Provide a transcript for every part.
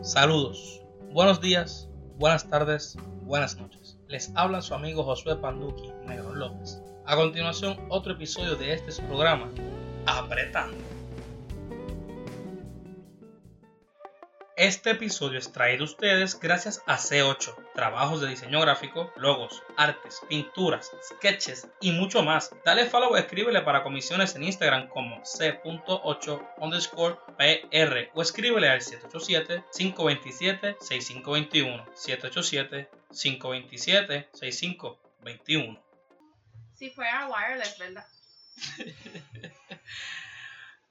Saludos, buenos días, buenas tardes, buenas noches. Les habla su amigo Josué Panduki Negro López. A continuación, otro episodio de este programa, Apretando. Este episodio es traído a ustedes gracias a C8, trabajos de diseño gráfico, logos, artes, pinturas, sketches y mucho más. Dale follow o escríbele para comisiones en Instagram como C.8 underscore PR o escríbele al 787-527-6521. 787-527-6521. Si fuera wireless, ¿verdad?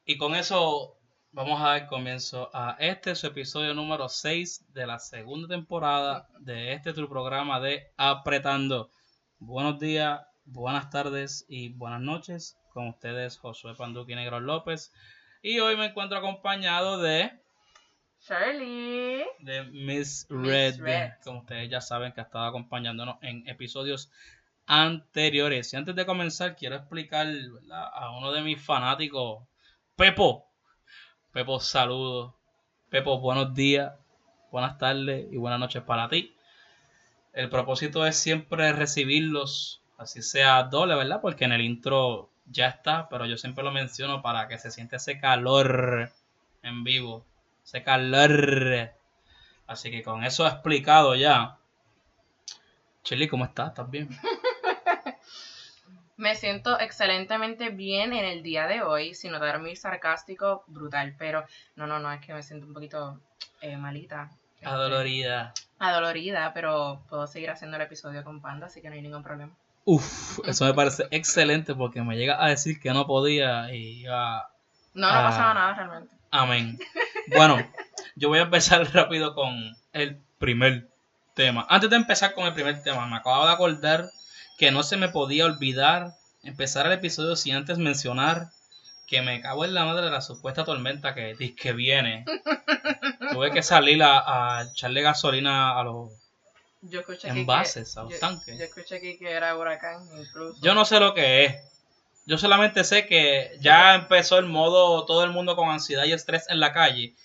y con eso vamos a dar comienzo a este su episodio número 6 de la segunda temporada de este tu programa de Apretando. Buenos días, buenas tardes y buenas noches. Con ustedes Josué Panduqui Negro López. Y hoy me encuentro acompañado de Shirley. de Miss Red, como ustedes ya saben que ha estado acompañándonos en episodios anteriores. Y antes de comenzar, quiero explicar a uno de mis fanáticos, Pepo, Pepo, saludos. Pepo, buenos días, buenas tardes y buenas noches para ti. El propósito es siempre recibirlos, así sea doble, ¿verdad? Porque en el intro ya está, pero yo siempre lo menciono para que se siente ese calor en vivo. Ese calor. Así que con eso explicado ya. Chili, ¿cómo estás? ¿Estás bien? Me siento excelentemente bien en el día de hoy, sin notar muy sarcástico, brutal, pero no, no, no, es que me siento un poquito eh, malita. Este, adolorida. Adolorida, pero puedo seguir haciendo el episodio con Panda, así que no hay ningún problema. Uf, eso me parece excelente porque me llega a decir que no podía y iba... No, no pasaba nada realmente. Amén. Bueno, yo voy a empezar rápido con el primer tema. Antes de empezar con el primer tema, me acabo de acordar que no se me podía olvidar empezar el episodio sin antes mencionar que me cago en la madre de la supuesta tormenta que, que viene. Tuve que salir a, echarle gasolina a los envases, a los tanques. Yo escuché aquí que era huracán incluso. Yo no sé lo que es. Yo solamente sé que ya empezó el modo todo el mundo con ansiedad y estrés en la calle.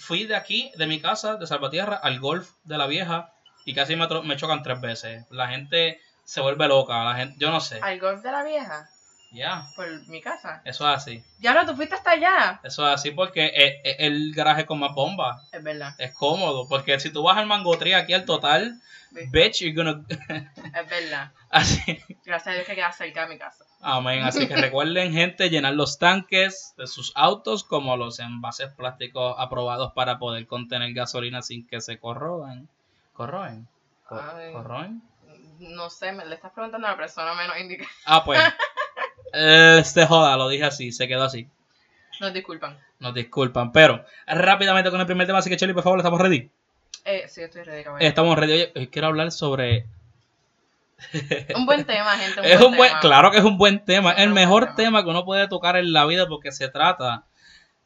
Fui de aquí, de mi casa, de Salvatierra, al golf de la vieja y casi me, me chocan tres veces. La gente se vuelve loca. La gente, yo no sé. ¿Al golf de la vieja? Ya. Por mi casa. Eso es así. Ya no, tú fuiste hasta allá. Eso es así porque es, el garaje con más bomba. Es verdad. Es cómodo. Porque si tú vas al mangotri aquí al total, bitch, you're gonna. es verdad. Así. Gracias a Dios que queda cerca de mi casa. Amén. Así que recuerden, gente, llenar los tanques de sus autos como los envases plásticos aprobados para poder contener gasolina sin que se corroan. ¿Corroen? ¿Corroen? No sé, me le estás preguntando a la persona menos indicada. Ah, pues. este joda, lo dije así, se quedó así. Nos disculpan. Nos disculpan, pero rápidamente con el primer tema, así que Chely, por favor, ¿estamos ready? Eh, sí, estoy ready, Estamos ready. Oye, hoy quiero hablar sobre... un buen tema, gente. Un es buen un buen, claro que es un buen tema. Es el mejor tema. que uno puede tocar en la vida porque se trata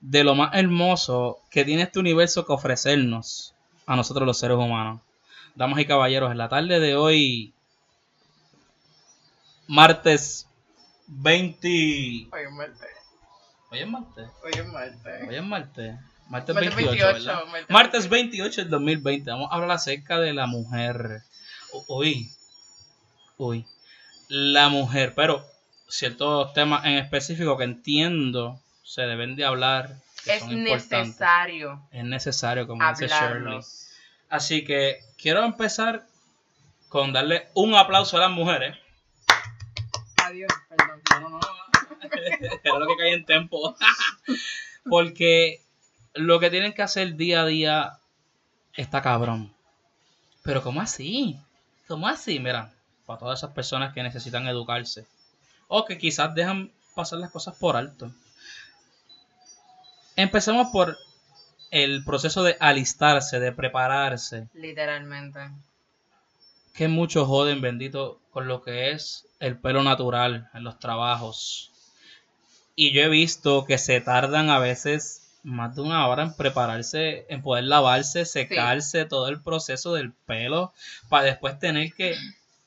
de lo más hermoso que tiene este universo que ofrecernos a nosotros los seres humanos. Damas y caballeros, en la tarde de hoy martes 20. Hoy es martes. Hoy es martes. Hoy es martes. Hoy es martes. Martes 28, ¿verdad? Martes 28 del 2020. Vamos a hablar acerca de la mujer. Uy. Uy. La mujer. Pero ciertos temas en específico que entiendo se deben de hablar. es necesario. Es necesario, como dice Shirley. Así que quiero empezar con darle un aplauso a las mujeres. No, no, no. Era lo que cae en tempo. Porque lo que tienen que hacer día a día está cabrón. Pero ¿cómo así? ¿Cómo así? Mira, para todas esas personas que necesitan educarse. O que quizás dejan pasar las cosas por alto. Empecemos por el proceso de alistarse, de prepararse. Literalmente que muchos joden, bendito, con lo que es el pelo natural en los trabajos. Y yo he visto que se tardan a veces más de una hora en prepararse, en poder lavarse, secarse, todo el proceso del pelo, para después tener que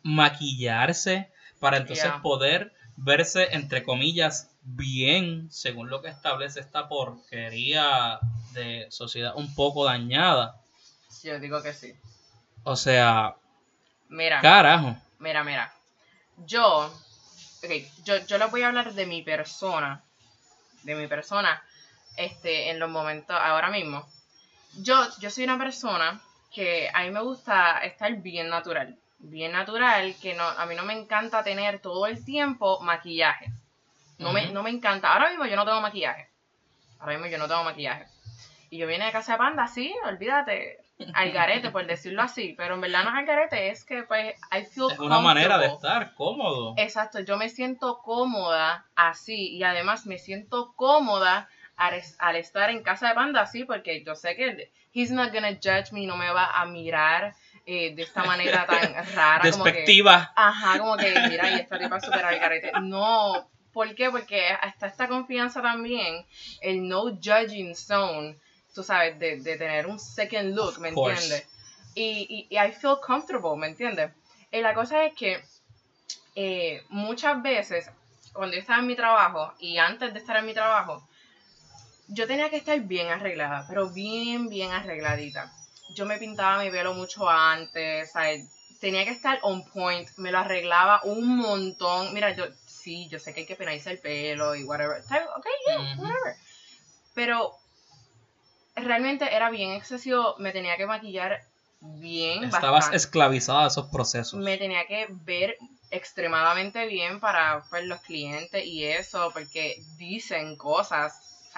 maquillarse, para entonces poder verse, entre comillas, bien, según lo que establece esta porquería de sociedad un poco dañada. Yo digo que sí. O sea, Mira, carajo. mira, mira. Yo, ok, yo, yo les voy a hablar de mi persona. De mi persona, este, en los momentos, ahora mismo. Yo, yo soy una persona que a mí me gusta estar bien natural. Bien natural, que no, a mí no me encanta tener todo el tiempo maquillaje. No, me, no me encanta. Ahora mismo yo no tengo maquillaje. Ahora mismo yo no tengo maquillaje. Y yo vine de casa de panda, sí, olvídate, al garete, por decirlo así. Pero en verdad no es al garete, es que pues I feel Es una manera de estar cómodo. Exacto, yo me siento cómoda así y además me siento cómoda al, es- al estar en casa de panda así porque yo sé que he's not gonna judge me, no me va a mirar eh, de esta manera tan rara. como que- Despectiva. Ajá, como que, mira, y esta tipa es súper al garete. No, ¿por qué? Porque hasta esta confianza también, el no judging zone, tú sabes, de, de tener un second look, ¿me entiendes? Y, y, y I feel comfortable, ¿me entiendes? Y la cosa es que eh, muchas veces, cuando yo estaba en mi trabajo y antes de estar en mi trabajo, yo tenía que estar bien arreglada, pero bien, bien arregladita. Yo me pintaba mi pelo mucho antes, ¿sabes? tenía que estar on point, me lo arreglaba un montón. Mira, yo sí, yo sé que hay que peinarse el pelo y whatever. Ok, yeah, whatever. Pero realmente era bien excesivo, me tenía que maquillar bien. Estabas bastante. esclavizada a esos procesos. Me tenía que ver extremadamente bien para pues, los clientes y eso, porque dicen cosas,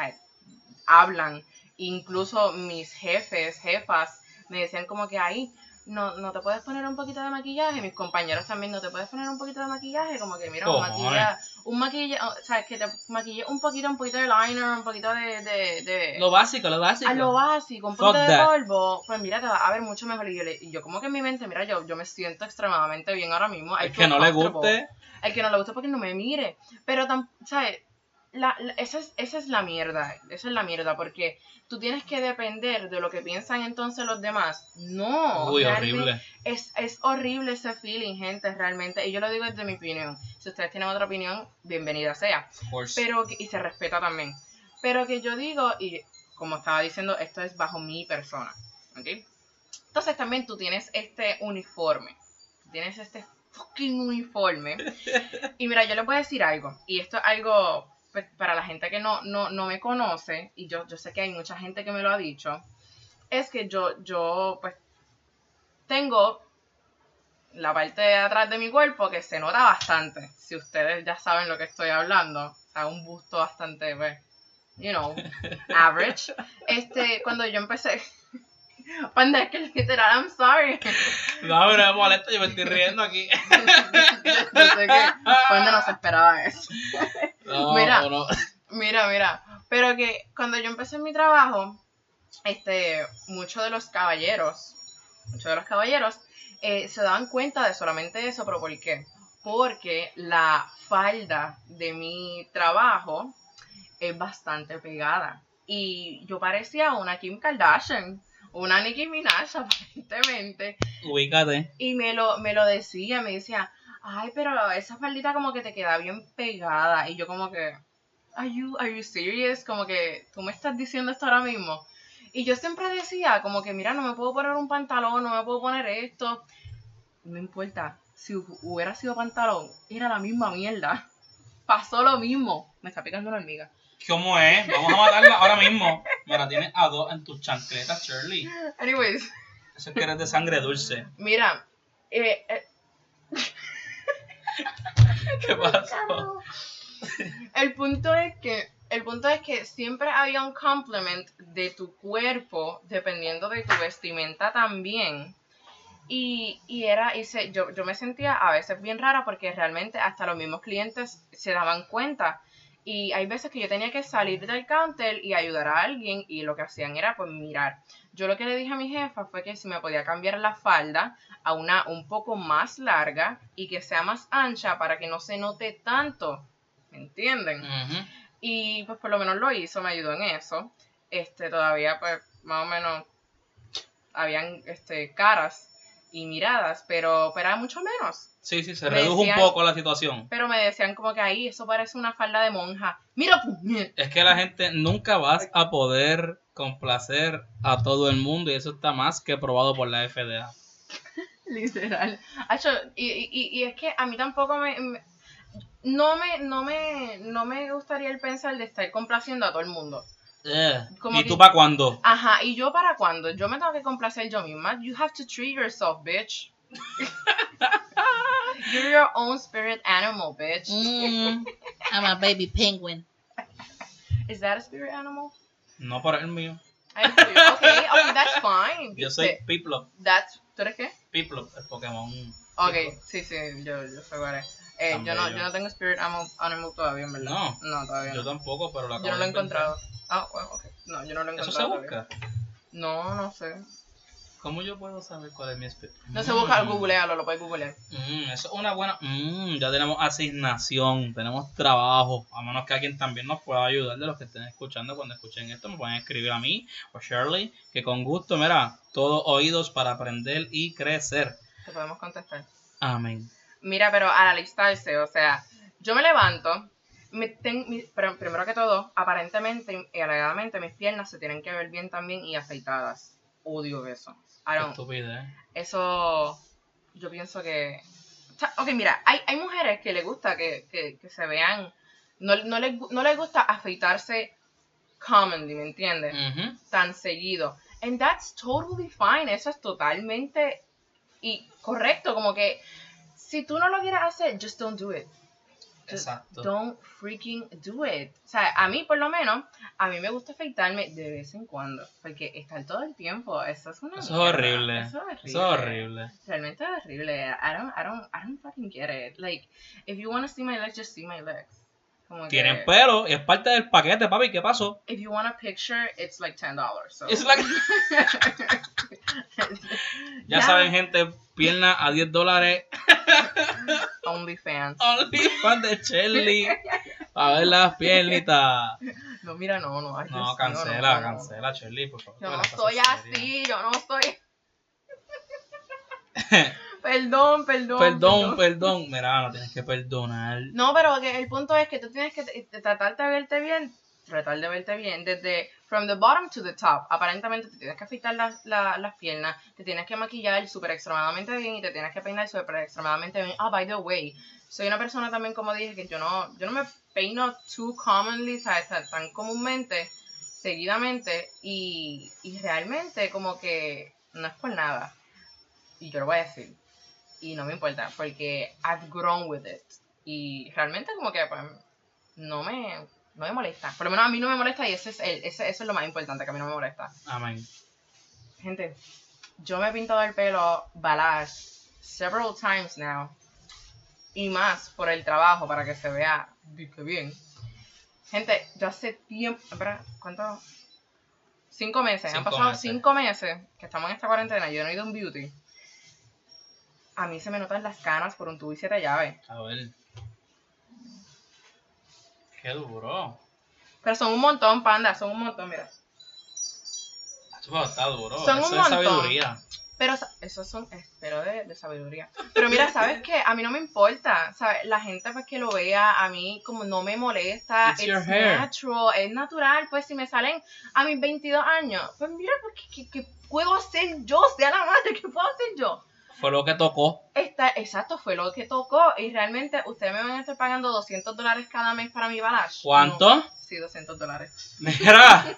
hablan. Incluso mis jefes, jefas, me decían como que ahí, no, no te puedes poner un poquito de maquillaje. Mis compañeros también, no te puedes poner un poquito de maquillaje. Como que, mira, un maquillaje, un maquillaje, o sea, que te maquille un poquito, un poquito de liner, un poquito de... de, de Lo básico, lo básico. a lo básico, un Fuck poquito de that. polvo, pues mira, te va a ver mucho mejor. Y yo, le- y yo como que en mi mente, mira, yo, yo me siento extremadamente bien ahora mismo. I El que no le guste, El que no le guste porque no me mire. Pero, tam- ¿sabes? La, la- esa, es, esa es la mierda. Esa es la mierda. Porque tú tienes que depender de lo que piensan entonces los demás. No. uy, horrible. Es, es horrible ese feeling, gente, realmente. Y yo lo digo desde mi opinión. Si ustedes tienen otra opinión, bienvenida sea pero y se respeta también. Pero que yo digo, y como estaba diciendo, esto es bajo mi persona, ¿ok? Entonces también tú tienes este uniforme, tienes este fucking uniforme. Y mira, yo les voy a decir algo, y esto es algo pues, para la gente que no, no, no me conoce, y yo, yo sé que hay mucha gente que me lo ha dicho, es que yo, yo pues tengo la parte de atrás de mi cuerpo que se nota bastante. Si ustedes ya saben lo que estoy hablando. O sea, un busto bastante, pues, you know, average. Este, cuando yo empecé. Panda, es que literal, I'm sorry. No, pero me molesta, yo me estoy riendo aquí. yo sé que Panda no se esperaba eso. No, Mira. no. Mira, mira. Pero que cuando yo empecé mi trabajo, este, muchos de los caballeros, muchos de los caballeros, eh, se daban cuenta de solamente eso, pero ¿por qué? Porque la falda de mi trabajo es bastante pegada. Y yo parecía una Kim Kardashian, una Nicki Minaj aparentemente. Ubícate. Y me lo, me lo decía, me decía, ay, pero esa faldita como que te queda bien pegada. Y yo como que, are you, are you serious? Como que, tú me estás diciendo esto ahora mismo. Y yo siempre decía, como que, mira, no me puedo poner un pantalón, no me puedo poner esto. No importa, si hu- hubiera sido pantalón, era la misma mierda. Pasó lo mismo. Me está picando una hormiga. ¿Cómo es? Vamos a matarla ahora mismo. Mira, tienes a dos en tus chancletas, Shirley. Anyways, Eso es que eres de sangre dulce. mira, eh, eh, ¿Qué pasó? El punto es que el punto es que siempre había un compliment de tu cuerpo dependiendo de tu vestimenta también. Y, y era, y se, yo, yo me sentía a veces bien rara porque realmente hasta los mismos clientes se daban cuenta. Y hay veces que yo tenía que salir del counter y ayudar a alguien y lo que hacían era pues mirar. Yo lo que le dije a mi jefa fue que si me podía cambiar la falda a una un poco más larga y que sea más ancha para que no se note tanto. ¿Me entienden? Y pues por lo menos lo hizo, me ayudó en eso. Este, todavía pues más o menos habían este, caras y miradas, pero, pero era mucho menos. Sí, sí, se Me redujo decían- un poco la situación. Pero me decían como que ahí, eso parece una falda de monja. Mira, puñet. Es que la gente nunca vas a poder complacer a todo el mundo y eso está más que probado por la FDA. Literal. Y, y, y es que a mí tampoco me, me- no me, no me, no me gustaría el pensar de estar complaciendo a todo el mundo. Ugh. Como ¿Y que- tú para cuándo? Ajá, ¿y yo para cuándo? Yo me tengo que complacer yo misma. You have to treat yourself, bitch. You're your own spirit animal, bitch. Mm. I'm a baby penguin. Is that a spirit animal? No por el mío. I see. Okay, okay, that's fine. Yo soy Piplup. That's, ¿Tú eres qué? Piplup, el Pokémon. Ok, Piplup. sí, sí, yo, yo sé cuál es. Eh, yo, no, yo no tengo spirit animal, todavía, en verdad. No. No, todavía Yo no. tampoco, pero lo Yo no lo he encontrado. Ah, bueno, ok. No, yo no lo he ¿Eso se encontrado. todavía. busca? No, no sé. ¿Cómo yo puedo saber cuál es mi especie? No se busca, googlealo, lo puedes googlear. Mm, eso es una buena. Mm, ya tenemos asignación, tenemos trabajo. A menos que alguien también nos pueda ayudar de los que estén escuchando. Cuando escuchen esto, me pueden escribir a mí o Shirley. Que con gusto, mira, todos oídos para aprender y crecer. Te podemos contestar. Amén. Mira, pero al alistarse, o sea, yo me levanto, me ten- mi- pero primero que todo, aparentemente y alegadamente mis piernas se tienen que ver bien también y afeitadas. Odio eso. Don't- estupidez. eso, yo pienso que... Ok, mira, hay, hay mujeres que les gusta que, que, que se vean, no, no, les, no les gusta afeitarse commonly, ¿me entiendes? Tan seguido. And that's totally fine. Eso es totalmente y correcto. Como que si tú no lo quieres hacer, just don't do it. Just Exacto. Don't freaking do it. O sea, a mí por lo menos, a mí me gusta afeitarme de vez en cuando. Porque estar todo el tiempo, eso es una Eso es horrible. Eso es horrible. Eso es horrible. Realmente es horrible. I don't, I don't, I don't fucking get it. Like, if you want to see my legs, just see my legs. Como Tienen que- pelo y es parte del paquete, papi. ¿Qué pasó? If you want a picture, it's like $10. So. It's like- Ya saben, gente, pierna a 10 dólares. OnlyFans. Only fan de Shelly. A ver las piernitas. No, mira, no, no. ay, No, cancela, no, no. cancela, Shelly, por favor. Yo no estoy así, yo no estoy. Perdón, perdón. Perdón, perdón. Mira, no tienes que perdonar. No, pero que el punto es que tú tienes que tratar de verte bien, tratar de verte bien, desde from the bottom to the top. Aparentemente te tienes que afeitar las, la- las piernas, te tienes que maquillar súper extremadamente bien y te tienes que peinar súper extremadamente bien. Ah, by the way, soy una persona también, como dije, que yo no, yo no me peino too commonly, ¿sabes? Tan comúnmente, seguidamente, y, y realmente como que no es por nada. Y yo lo voy a decir. Y no me importa, porque I've grown with it. Y realmente como que pues, no me, no me molesta. Por lo menos a mí no me molesta y ese es el, ese, eso es lo más importante, que a mí no me molesta. Amén. Gente, yo me he pintado el pelo balash several times now. Y más por el trabajo, para que se vea bien. Gente, yo hace tiempo... ¿cuánto? Cinco meses. Han pasado meses. cinco meses que estamos en esta cuarentena. Yo no he ido a un beauty. A mí se me notan las canas por un tubo y siete llaves. A ver. Qué duro. Pero son un montón, panda, son un montón, mira. Eso está duro. Son Eso un es montón. sabiduría. Pero esos son, espero de, de sabiduría. Pero mira, ¿sabes qué? A mí no me importa, ¿sabes? La gente pues que lo vea, a mí como no me molesta. It's natural, es natural. Pues si me salen a mis 22 años, pues mira, pues ¿qué, qué- qué puedo hacer yo? Sea la madre, ¿qué puedo hacer yo? Fue lo que tocó. Esta, exacto, fue lo que tocó. Y realmente ustedes me van a estar pagando 200 dólares cada mes para mi balash. ¿Cuánto? No, sí, 200 dólares. Mira,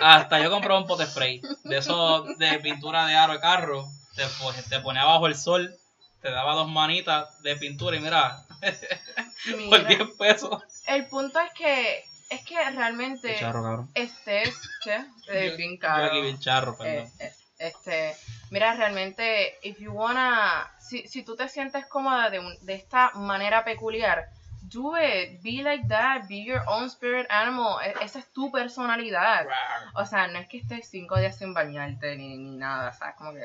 hasta yo compré un pote spray de eso de pintura de aro de carro. Te, po- te ponía bajo el sol, te daba dos manitas de pintura y mira, por Mira, 10 pesos. el punto es que, es que realmente... Charro, cabrón. Este es, ¿qué? Eh, Yo- bien Yo caro. aquí bien charro, perdón. Eh, eh, este, mira, realmente, if you wanna, si, si tú te sientes cómoda de, un- de esta manera peculiar, do it, be like that, be your own spirit animal, E- esa es tu personalidad. O sea, no es que estés cinco días sin bañarte ni, ni nada, ¿sabes? Como que...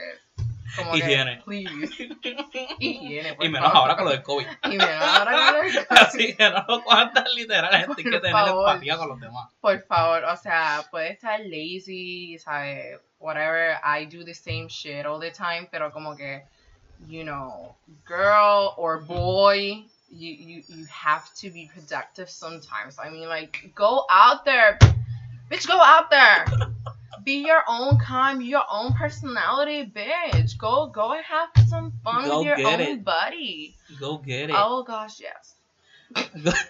Como que, Higiene. please. Higiene, por y menos favor. ahora con lo del COVID. Y menos ahora con lo del COVID. Así que no lo cuantas literal, gente, hay que tener favor. empatía con los demás. Por favor, o sea, puede estar lazy, ¿sabes? Whatever, I do the same shit all the time, pero como que, you know, girl or boy, you, you, you have to be productive sometimes. I mean, like, go out there. Bitch, go out there. Be your own kind, be your own personality, bitch. Go, go and have some fun Go with your own it. buddy. Go get it. Oh gosh, yes.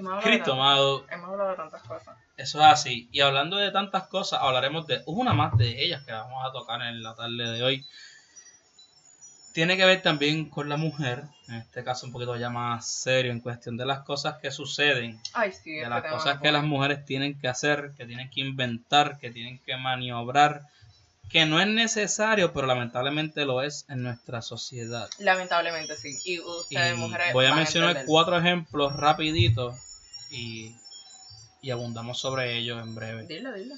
De Cristo amado, hemos hablado de tantas cosas. eso es así. Y hablando de tantas cosas, hablaremos de una más de ellas que vamos a tocar en la tarde de hoy. Tiene que ver también con la mujer, en este caso un poquito ya más serio en cuestión de las cosas que suceden, Ay, sí, de este las cosas que las mujeres tienen que hacer, que tienen que inventar, que tienen que maniobrar, que no es necesario, pero lamentablemente lo es en nuestra sociedad. Lamentablemente sí. Y Y ustedes, mujeres. voy a mencionar cuatro ejemplos rapiditos y, y abundamos sobre ellos en breve. Dilo, dilo.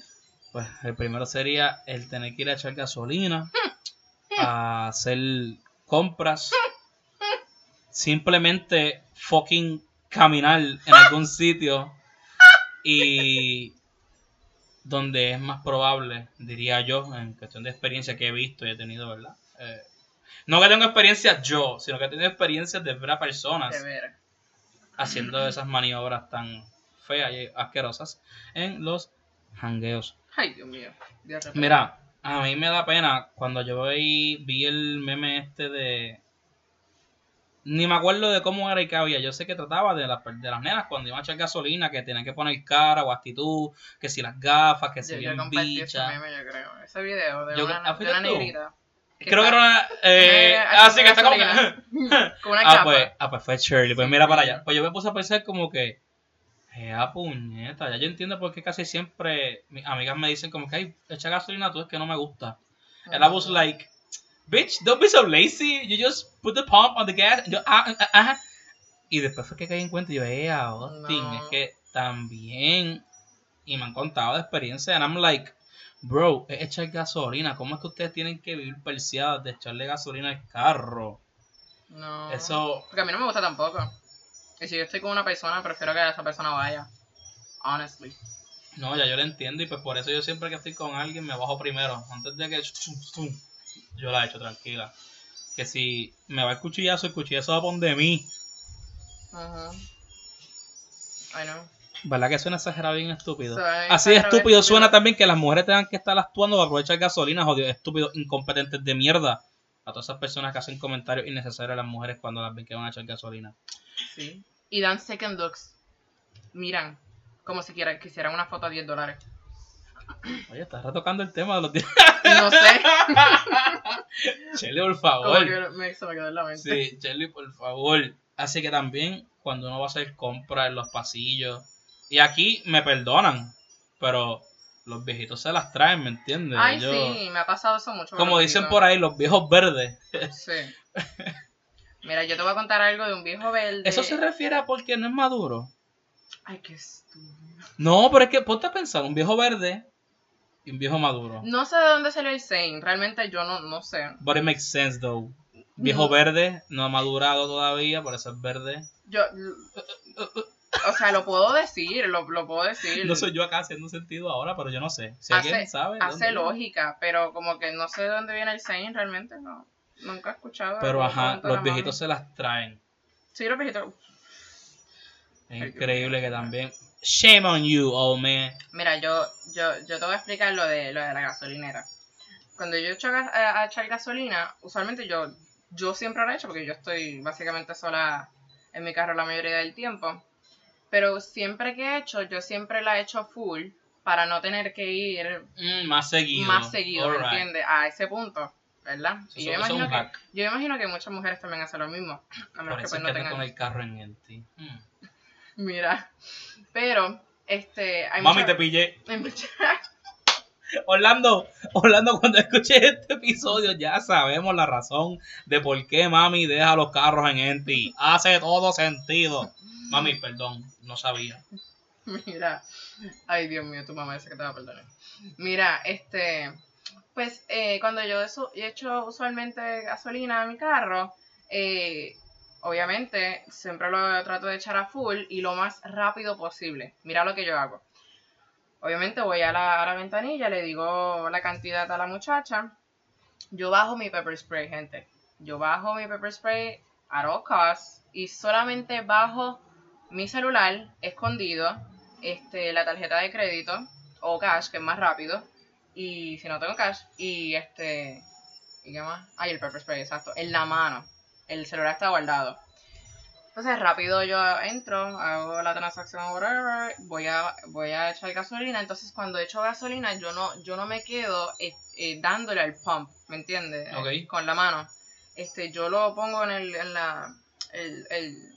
Pues el primero sería el tener que ir a echar gasolina, a hacer compras, simplemente fucking caminar en algún sitio y donde es más probable, diría yo, en cuestión de experiencia que he visto y he tenido, ¿verdad? Eh, no que tengo experiencia yo, sino que he tenido experiencias de ver a personas De ver. haciendo esas maniobras tan feas y asquerosas en los hangueos. Ay, Dios mío. Mira, a mí me da pena cuando yo vi, vi el meme este de... Ni me acuerdo de cómo era y qué había. Yo sé que trataba de, las de las nenas cuando iban a echar gasolina, que tenían que poner cara o actitud, que si las gafas, que si Yo, yo bien compartí ese bicha. meme, yo creo. Ese video de Yo- una, negrita. Creo que era una... Eh, Eh, ah, que está como... gasolina. Con una ah, capa. pues, ah, pues fue Shirley. Pues Sí, mira para allá. Pues yo me puse a pensar como que... Ah, puñeta. Ya yo entiendo por qué casi siempre mis amigas me dicen como que, ay, echa gasolina tú, es que no me gusta. And I was like, bitch, don't be so lazy. You just put the pump on the gas. Yo, ah, ah, ah. Y después fue que caí en cuenta y yo, eh, Austin, No. es que también. Y me han contado de experiencia. And I'm like, bro, es echar gasolina. ¿Cómo es que ustedes tienen que vivir perseadas de echarle gasolina al carro? No. Eso, Porque a mí no me gusta tampoco. Y si yo estoy con una persona, prefiero que esa persona vaya. Honestly. no, ya yo lo entiendo. Y pues por eso yo siempre que estoy con alguien me bajo primero. Antes de que yo la echo tranquila. Que si me va el cuchillazo, el cuchillazo va a poner de mí. Ajá. I know. ¿Verdad que suena exagerado bien estúpido? Así de estúpido suena también que las mujeres tengan que estar actuando para aprovechar gasolina, jodidos estúpidos, incompetentes de mierda. A todas esas personas que hacen comentarios innecesarios a las mujeres cuando las ven que van a echar gasolina. Sí. Y dan second looks. Miran. Como si quiera- quisieran una foto a 10 dólares. Oye, estás retocando el tema de los días. No sé. Chele, por favor. que me, se me quedó en la mente. Sí, Chele, por favor. Así que también cuando uno va a hacer compras en los pasillos. Y aquí me perdonan, pero los viejitos se las traen, ¿me entiendes? Ay, Yo- sí, me ha pasado eso mucho. Como dicen por ahí, los viejos verdes. Sí. Mira, yo te voy a contar algo de un viejo verde. ¿Eso se refiere a porque no es maduro? Ay, qué estúpido. No, pero es que ponte a pensar, un viejo verde y un viejo maduro. No sé de dónde salió el saying. Realmente yo no, no sé. But it makes sense though. Viejo verde, no ha madurado todavía, por eso es verde. Yo, o sea, lo puedo decir, lo, lo puedo decir. No soy yo acá haciendo sentido ahora, pero yo no sé. Si Hace- alguien sabe. Hace viene. lógica, pero como que no sé de dónde viene el saying realmente, no. Nunca he escuchado. Pero ajá, los viejitos se las traen. Sí, los viejitos. Es Ay, increíble que también. Shame on you, old man. Mira, yo, yo, yo te voy a explicar lo de, lo de la gasolinera. Cuando yo echo a, a echar gasolina, usualmente yo, yo siempre lo he hecho porque yo estoy básicamente sola en mi carro la mayoría del tiempo. Pero siempre que he hecho, yo siempre la he hecho full para no tener que ir Mm, más seguido. más seguido, ¿me Alright. ¿entiendes? A ese punto, ¿verdad? Eso- Y yo eso es imagino, que, yo imagino que muchas mujeres también hacen lo mismo. A menos Por que pues es no que te tengan... con el carro en ti. Mm. Mira, pero, este... Hay Mami, mucha- te pillé. hay mucha- Orlando, Orlando, cuando escuché este episodio ya sabemos la razón de por qué mami deja los carros en Enti. Hace todo sentido. Mami, perdón, no sabía. Mira, ay Dios mío, tu mamá dice que te va a perdonar. Mira, este, pues eh, cuando yo echo usualmente gasolina a mi carro, eh, obviamente siempre lo trato de echar a full y lo más rápido posible. Mira lo que yo hago. Obviamente voy a la, a la ventanilla, le digo la cantidad a la muchacha. Yo bajo mi pepper spray, gente. Yo bajo mi pepper spray at all costs y solamente bajo mi celular escondido este, la tarjeta de crédito o cash, que es más rápido. Y si no tengo cash, y este. ¿Y qué más? Ay, el pepper spray, exacto. En la mano. El celular está guardado. Entonces rápido yo entro, hago la transacción whatever, voy a, voy a echar gasolina. Entonces cuando echo gasolina yo no, yo no me quedo eh, eh, dándole al pump, ¿me entiendes? Con la mano. Este, yo lo pongo en el, en la, el, el,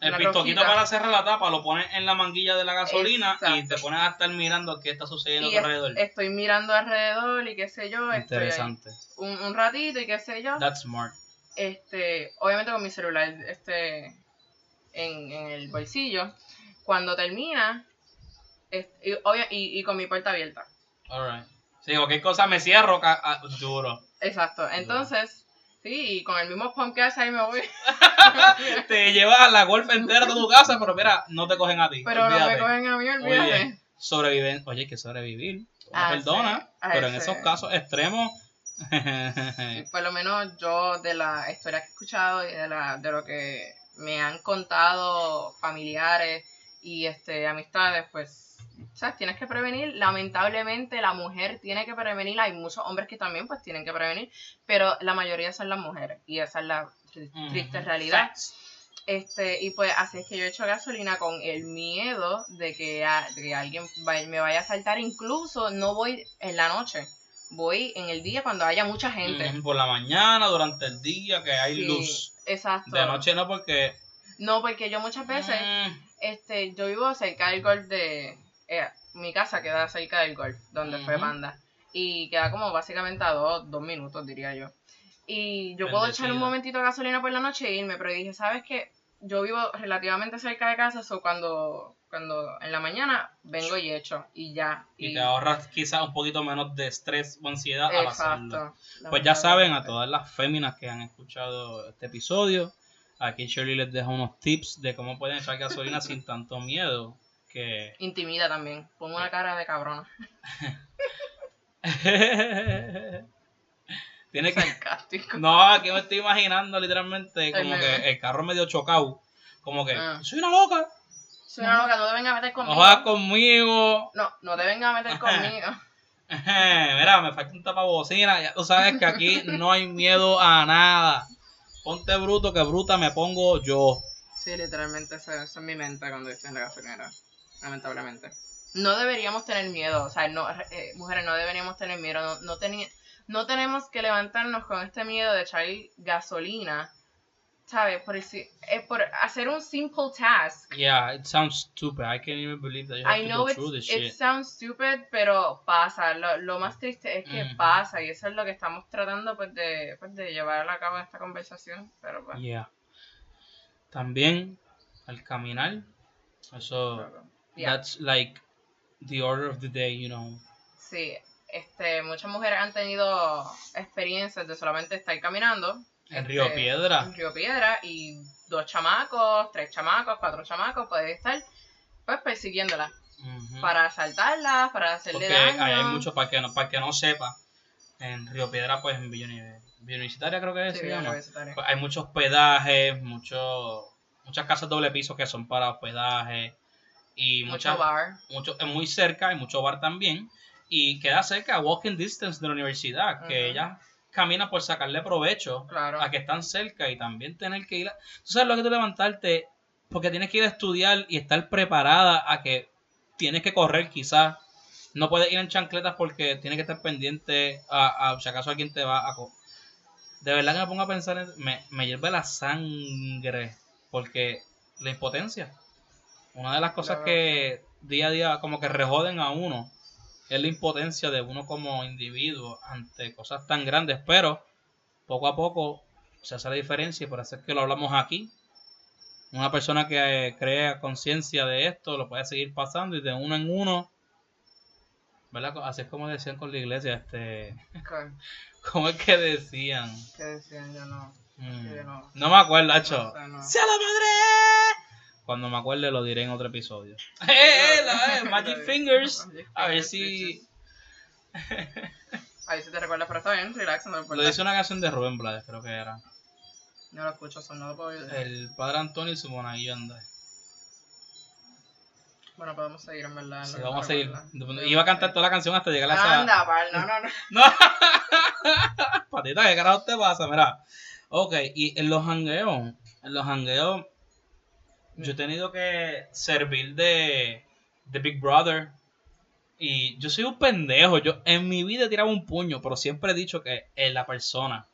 El rojita. para cerrar la tapa lo pones en la manguilla de la gasolina y te pones a estar mirando qué está sucediendo y alrededor. estoy mirando alrededor y qué sé yo, estoy Interesante. un, un ratito y qué sé yo. That's smart. este, obviamente con mi celular este, en, en el bolsillo. Cuando termina, y, obvia- y, y con mi puerta abierta. Alright. Sí, cualquier cosa me cierro ah, duro. Exacto. Entonces, sí, y con el mismo pump que hace ahí me voy. te llevas la golf entera de tu casa, pero mira, no te cogen a ti. Pero no me cogen a mí, olvídate. bien. Sobreviven. Oye, hay que sobrevivir. Ah, perdona, sí. Ah, pero en sí. esos casos extremos. Por lo menos yo de la historia que he escuchado y de, la, de lo que me han contado familiares y este amistades, pues, ¿sabes? Tienes que prevenir. Lamentablemente la mujer tiene que prevenir. Hay muchos hombres que también pues tienen que prevenir, pero la mayoría son las mujeres y esa es la tri- triste realidad. Facts. Este, y pues así es que yo he hecho gasolina con el miedo de que, a- de que alguien me vaya a saltar. Incluso no voy en la noche, voy en el día cuando haya mucha gente. Por la mañana, durante el día, que hay Sí, luz. Exacto. De noche no, porque. No, porque yo muchas veces, mm, este, yo vivo cerca del golf de. eh, mi casa queda cerca del golf, donde fue. Panda. Y queda como básicamente a dos, dos minutos, diría yo. Y yo puedo echar un momentito de gasolina por la noche e irme, pero dije, ¿sabes qué? Yo vivo relativamente cerca de casa, o cuando, cuando en la mañana vengo y echo, y ya. y te ahorras quizás un poquito menos de estrés o ansiedad al hacerlo. Exacto. Pues ya saben, a todas las féminas que han escuchado este episodio, aquí Shirley les deja unos tips de cómo pueden echar gasolina sin tanto miedo. Que. Intimida también. Pongo una cara de cabrona. Tiene que. Sarcástico. No, aquí me estoy imaginando literalmente como El que el carro medio chocado. Como que, Ah. soy una loca, Soy una loca, no te vengas a meter no conmigo. jodas conmigo. No, no te vengas a meter conmigo. Mira, me falta un tapabocina. Ya tú sabes que aquí no hay miedo a nada. Ponte bruto, que bruta me pongo yo. Sí, literalmente eso es mi mente cuando estoy en la gasolinera. Lamentablemente. No deberíamos tener miedo, o sea, no, eh, mujeres, no deberíamos tener miedo. No, no, no tenemos que levantarnos con este miedo de echar gasolina, ¿sabes? Por, eh, por hacer un simple task. Yeah, it sounds stupid. I can't even believe that you have I to know go through this it shit. sounds stupid, pero pasa. Lo, lo más triste es que Mm. pasa y eso es lo que estamos tratando pues de, pues, de llevar a cabo esta conversación. Pero pues, Yeah. También, al caminar, eso, yeah. that's like the order of the day, you know. Sí, este, muchas mujeres han tenido experiencias de solamente estar caminando. En este, Río Piedra. En Río Piedra y dos chamacos, tres chamacos, cuatro chamacos pueden estar pues persiguiéndola para asaltarla, para hacerle Porque daño. ahí hay mucho, para que no, para que no sepa, en Río Piedra, pues en Villa Uni- Villa Universitaria creo que Sí, llama. universitario. Pues hay muchos hospedajes, mucho, muchas casas doble piso que son para hospedaje y mucho muchas, bar. mucho, es muy cerca, hay mucho bar también y queda cerca, walking distance de la universidad, que ella camina por sacarle provecho Claro. a que están cerca y también tener que ir a... Tú sabes lo que tú levantarte porque tienes que ir a estudiar y estar preparada a que tienes que correr quizás. No puedes ir en chancletas porque tienes que estar pendiente a, a si acaso alguien te va a... De verdad que me pongo a pensar, en- me, me hierve la sangre porque la impotencia. Una de las cosas Claro. que día a día como que rejoden a uno es la impotencia de uno como individuo ante cosas tan grandes, pero poco a poco se hace la diferencia y por eso es que lo hablamos aquí. Una persona que eh, crea conciencia de esto lo puede seguir pasando y de uno en uno, ¿verdad? Así es como decían con la iglesia, este, ¿Qué, ¿cómo es que decían? qué decían? Yo no. Mm, Yo no. No me acuerdo, Hacho. No sé, no. ¡Sea la madre! Cuando me acuerde lo diré en otro episodio. ¡Eh, eh, la, eh, Magic Fingers! A ver si. A ver si te recuerdas, pero está bien, relax, no me lo dice una canción de Rubén Blades, creo que era. No lo escucho, son no lo puedo oír. El padre Antonio y su monaguillo anda. Bueno, podemos seguir en verdad. en Sí, vamos a seguir. Iba a cantar toda la canción hasta llegar a esa. Anda, pal, no, no, no. No. Patita, ¿qué carajo te pasa? Mira. Ok, y en los hangueos, en los hangueos, yo he tenido que servir de, de Big Brother. Y yo soy un pendejo. Yo en mi vida he tirado un puño, pero siempre he dicho que es la persona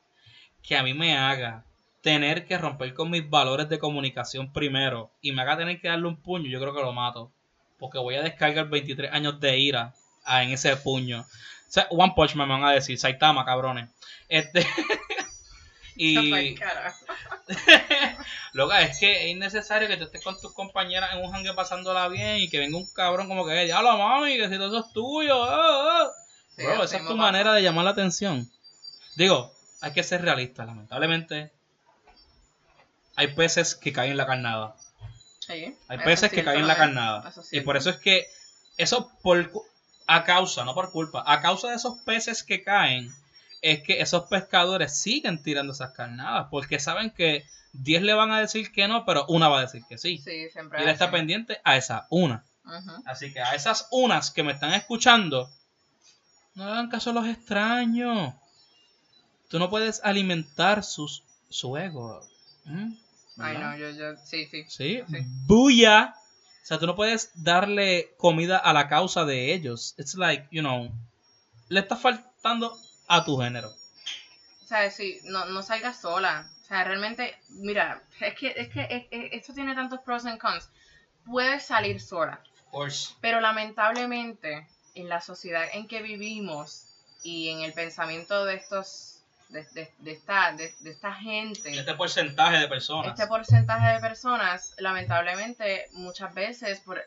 que a mí me haga tener que romper con mis valores de comunicación primero y me haga tener que darle un puño, yo creo que lo mato. Porque voy a descargar 23 años de ira en ese puño. O sea, One Punch Man me van a decir, Saitama, cabrones. Este. y. Loca, es que es innecesario que tú estés con tus compañeras en un hangue pasándola bien y que venga un cabrón como que, diablo, mami, que si todo eso es tuyo. ah, ah". Sí, Bro, esa es tu manera de llamar la atención. Digo, hay que ser realista, lamentablemente. Hay peces que caen en la carnada. Sí, Hay eso peces que caen en la carnada. eso Y por eso es que eso por a causa, no por culpa, a causa de esos peces que caen, es que esos pescadores siguen tirando esas carnadas, porque saben que 10 le van a decir que no, pero una va a decir que sí. Sí, siempre y él es está pendiente a esa una. Así que a esas unas que me están escuchando, no le hagan caso a los extraños. Tú no puedes alimentar sus, su ego. ¿Mm? Ay, no, yo, yo, sí, sí. Sí, Sí. bulla. O sea, tú no puedes darle comida a la causa de ellos. It's like, you know, le está faltando a tu género. O sea, sí, no, no salgas sola. O sea, realmente, mira, es que, es que es- es- esto tiene tantos pros and cons. Puedes salir sola, course. pero lamentablemente en la sociedad en que vivimos y en el pensamiento de estos, de, de- de esta, de, de esta gente, Este porcentaje de personas. este porcentaje de personas, lamentablemente, muchas veces, por,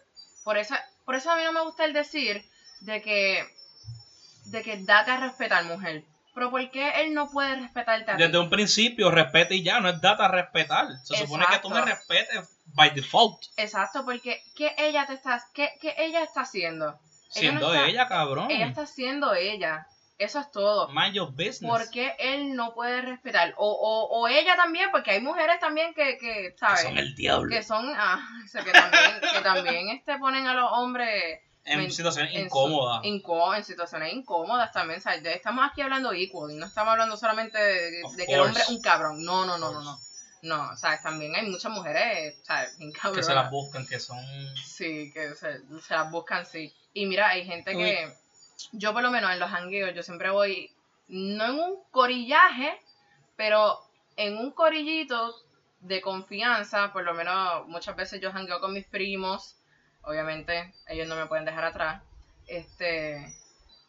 por, esa, por eso a mí no me gusta el decir de que, de que date a respetar, mujer. Pero ¿por qué él no puede respetarte a ti? Desde un principio, respete y ya, no es data respetar. Se supone que tú me respetes by default. Exacto, porque ¿qué ella te está, qué, qué ella está haciendo? Ella Siendo no está- ella, cabrón. Ella está haciendo ella. Eso es todo. Mind your business. ¿Por qué él no puede respetar? O, o, o ella también, porque hay mujeres también que, que Que ¿sabes? son el diablo. que son, ah, o sea, que también, que también este, ponen a los hombres En situaciones en incómodas. incó- en situaciones incómodas también. Ya estamos aquí hablando equal y no estamos hablando solamente de, que el hombre es un cabrón. No, no, no, no, no. No, o sea, también hay muchas mujeres, bien que se las buscan, que son. Sí, que se, se las buscan, sí. Y mira, hay gente que, yo por lo menos en los hangueos, yo siempre voy, no en un corillaje, pero en un corillito de confianza, por lo menos muchas veces yo hangueo con mis primos, obviamente ellos no me pueden dejar atrás, este,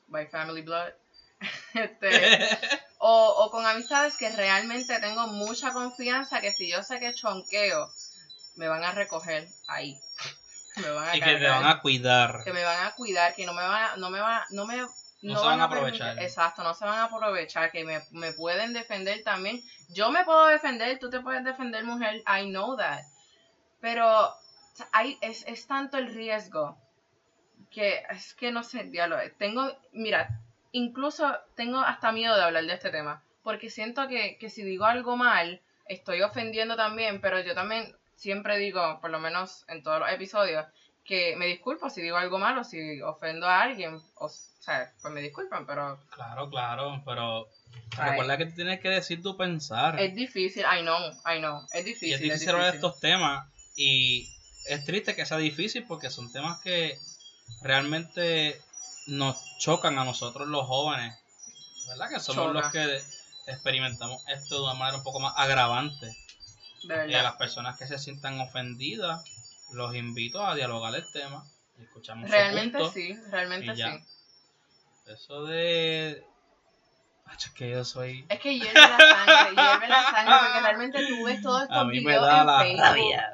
by family blood, este, o, o con amistades que realmente tengo mucha confianza que si yo sé que chonqueo, me van a recoger ahí. Me van a y que te van a cuidar. que me van a cuidar, que no me van a, no me van, no me No se van a permitir- aprovechar. exacto, no se van a aprovechar, que me, me pueden defender también. Yo me puedo defender, tú te puedes defender, mujer, I know that. Pero sea, hay, es, es tanto el riesgo que es que no sé, diablo. Tengo, mira, incluso tengo hasta miedo de hablar de este tema, porque siento que, que si digo algo mal, estoy ofendiendo también, pero yo también siempre digo, por lo menos en todos los episodios, que me disculpo si digo algo malo, si ofendo a alguien, o, sea, pues me disculpan, pero Claro, claro, pero Ay. recuerda que tú tienes que decir tu pensar. es difícil, I know, I know, es difícil. y es difícil hablar de estos temas y es triste que sea difícil porque son temas que realmente nos chocan a nosotros los jóvenes, ¿verdad? Que somos Choca. los que experimentamos esto de una manera un poco más agravante. De Y a las personas que se sientan ofendidas, los invito a dialogar el tema escuchamos Realmente punto. sí, realmente sí. Eso de... Es que yo soy... Es que hierve la sangre, hierve la sangre, porque realmente tú ves todos estos videos en la Facebook. rabia.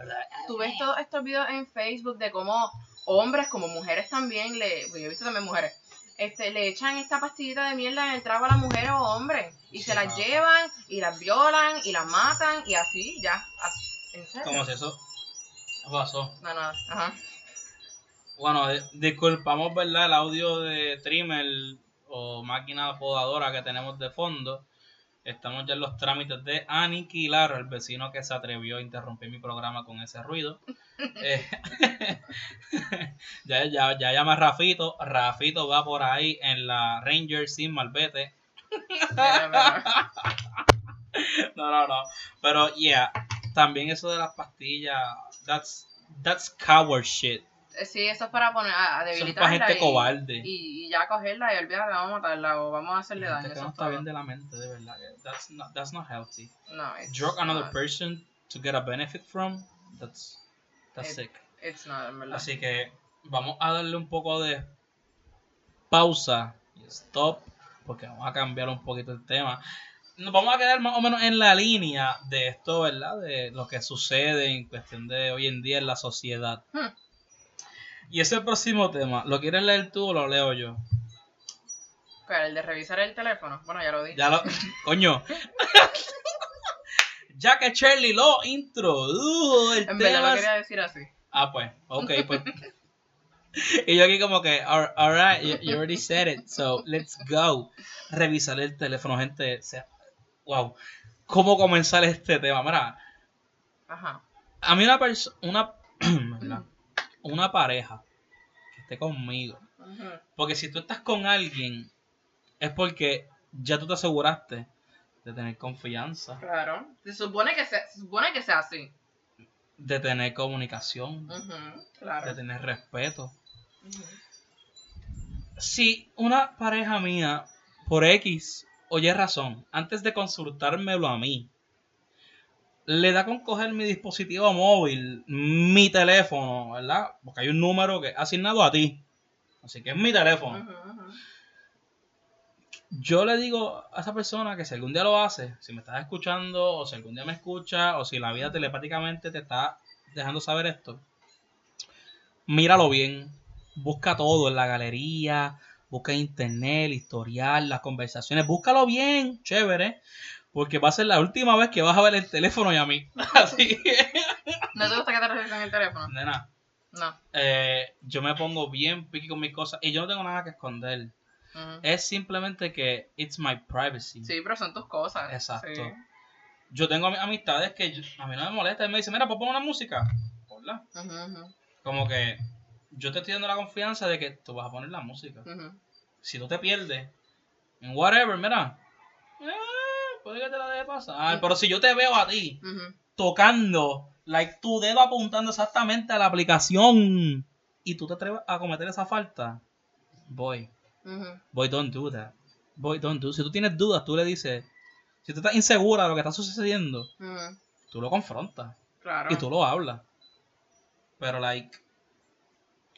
Tú ves todos estos videos en Facebook de cómo hombres como mujeres también le, pues yo he visto también mujeres, este, le echan esta pastillita de mierda en el trago a las mujeres o hombres y Sí, se las no. llevan y las violan y las matan y así ya. así. ¿En serio? Como si eso pasó. No, no, ajá. Bueno, di- disculpamos, ¿verdad? El audio de trimmer o máquina podadora que tenemos de fondo. Estamos ya en los trámites de aniquilar al vecino que se atrevió a interrumpir mi programa con ese ruido. Eh, ya, ya, ya llama a Rafito. Rafito va por ahí en la Ranger sin malvete. No, no, no. Pero, yeah. También eso de las pastillas. That's, that's coward shit. Sí, eso es para poner a, a Eso es debilitarla para gente y, cobarde. y, y ya cogerla y olvídate, vamos a matarla o vamos a hacerle Gente daño. que Eso no es está todo. bien de la mente, de verdad. That's not, that's not healthy. No, it's Drug another not. person to get a benefit from. That's, that's It- sick. It's not, en verdad. Así que vamos a darle un poco de pausa y stop, porque vamos a cambiar un poquito el tema. Nos vamos a quedar más o menos en la línea de esto, ¿verdad? De lo que sucede en cuestión de hoy en día en la sociedad. Hmm. Y ese próximo tema, ¿lo quieres leer tú o lo leo yo? Pero el de revisar el teléfono, bueno, ya lo dije. Ya lo. Coño. ya que Shirley lo introdujo el En tema. lo quería decir así. Ah, pues, ok, pues. y yo aquí como que, "Al- alright, you, you already said it, so let's go. Revisar el teléfono, gente. O sea, wow. ¿Cómo comenzar este tema? Mira, Ajá. a mí una persona, una. una pareja que esté conmigo. Porque si tú estás con alguien, es porque ya tú te aseguraste de tener confianza, Claro. Se supone que sea, se supone que sea así. de tener comunicación, de Claro. tener respeto. Si una pareja mía, por X o Y razón, antes de consultármelo a mí, le da con coger mi dispositivo móvil, mi teléfono, ¿verdad? Porque hay un número que es asignado a ti. Así que es mi teléfono. Yo le digo a esa persona que si algún día lo hace, si me estás escuchando, o si algún día me escucha, o si la vida telepáticamente te está dejando saber esto, míralo bien. Busca todo en la galería, busca en internet, el historial, las conversaciones, búscalo bien, chévere, porque va a ser la última vez que vas a ver el teléfono y a mí. Así ¿No te gusta que te revisen el teléfono? nena, No. eh, yo me pongo bien piqui con mis cosas y yo no tengo nada que esconder. Es simplemente que it's my privacy. Sí, pero son tus cosas. Exacto. Sí. Yo tengo ami- amistades que yo- a mí no me molesta. Y me dicen, mira, pues pon una música. Ponla. Ujú, ujú, Como que yo te estoy dando la confianza de que tú vas a poner la música. Si tú te pierdes, en whatever, mira. eh, puede que te la deje pasar. Pero si yo te veo a ti tocando, like tu dedo apuntando exactamente a la aplicación y tú te atreves a cometer esa falta, boy, Ujú. boy, don't do that. Boy, don't do. Si tú tienes dudas, tú le dices, si tú estás insegura de lo que está sucediendo, tú lo confrontas. Claro. y tú lo hablas. Pero, like,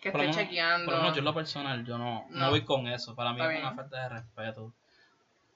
que esté chequeando. por lo menos yo en lo personal, yo no, no. No. voy con eso. Para mí Está es una bien. falta de respeto.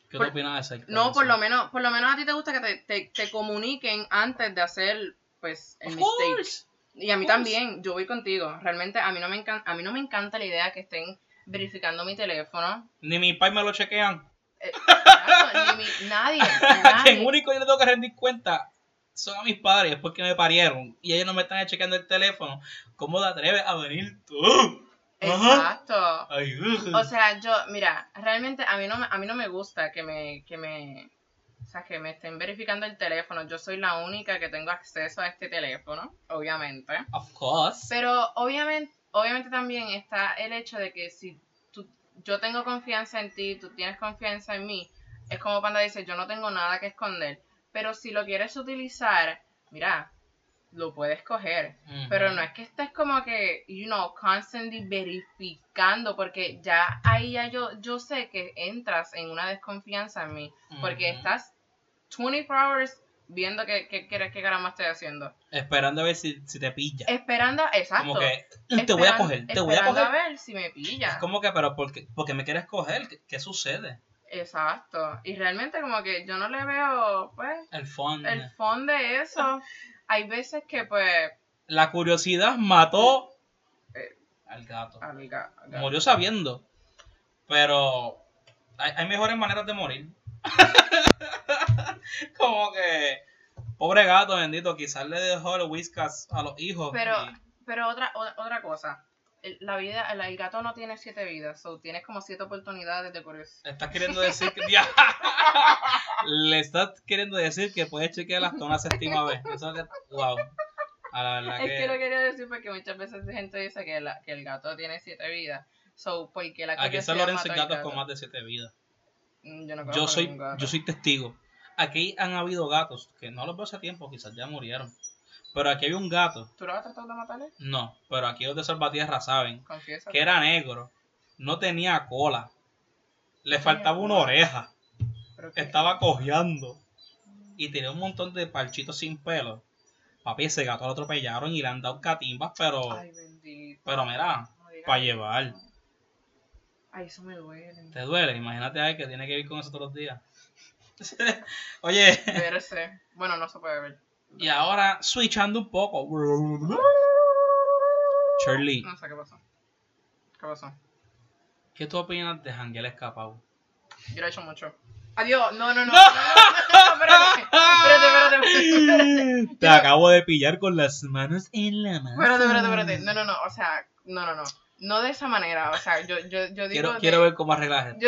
¿Qué Por- tú opinas de No, por lo menos, por lo menos a ti te gusta que te, te, te comuniquen antes de hacer, pues, el Of mistake. course. Y a mí también, yo voy contigo. Realmente a mí no me encanta, a mí no me encanta la idea que estén verificando mi teléfono. Ni mi pai me lo chequean. Eh, exacto, ni mi- nadie, A quien nadie. único yo le tengo que rendir cuenta son a mis padres después que me parieron. Y ellos no me están chequeando el teléfono. ¿Cómo te atreves a venir tú? Exacto. Ay. O sea, yo, mira, realmente a mí no me, a mí no me gusta que me, que me, o sea, que me estén verificando el teléfono. Yo soy la única que tengo acceso a este teléfono, obviamente. of course. Pero obviamente, obviamente también está el hecho de que si tú, yo tengo confianza en ti, tú tienes confianza en mí, es como Panda dice, yo no tengo nada que esconder. Pero si lo quieres utilizar, mira, lo puedes coger. Pero no es que estés como que, you know, constantly verificando, porque ya ahí ya yo, yo sé que entras en una desconfianza en mí, porque estás 24 hours viendo qué, qué, qué caramba estoy haciendo. Esperando a ver si, si te pilla. Esperando, exacto. Como que te voy a coger, te voy a coger. ver si me pilla. Es como que, pero ¿por qué, porque me quieres coger? ¿Qué, qué sucede? Exacto. Y realmente como que yo no le veo, pues, El fun. el fondo de eso. Hay veces que, pues, La curiosidad mató Eh, al gato. Murió sabiendo. Pero hay, hay mejores maneras de morir. como que, pobre gato, bendito, quizás le dejó el whiskas a los hijos. Pero, y- pero otra, otra cosa. La vida, el, el gato no tiene siete vidas, so tienes como siete oportunidades de eso. Estás queriendo decir que. Ya. Le estás queriendo decir que puedes chequear hasta una séptima vez. Eso que. Wow. A la verdad Es que lo que. quería decir porque muchas veces la gente dice que, la- que el gato tiene siete vidas. So, ¿por qué la Aquí en San Lorenzo hay gatos con más de siete vidas. Mm, Yo, no Yo soy, yo soy testigo. Aquí han habido gatos que no los veo hace tiempo, quizás ya murieron. Pero aquí había un gato. ¿Tú lo has tratado de matarle? No, pero aquí los de Salvatierra saben Confiesa. que era negro, no tenía cola, le faltaba una oreja, estaba cojeando y tenía un montón de parchitos sin pelo. Papi, ese gato lo atropellaron y le han dado catimbas, pero, Ay, bendito. pero mira, No para llevar. Ay, eso me duele. ¿Te duele? Imagínate a él que tiene que vivir con eso todos los días. Oye, Verse. Bueno, no se puede ver. Y ahora switchando un poco. Shirley, No sé qué pasó. ¿Qué pasó? ¿qué tú opinas de Janguel Escapado? Yo lo he hecho mucho. Adiós. No, no, no. Espérate. Espérate, espérate. Te acabo de pillar con las manos en la mano. Espérate, espérate, espérate. No, no, no. O sea, no, no, no. No de esa manera. O sea, yo, yo, yo digo. Quiero, quiero ver cómo arreglas esto.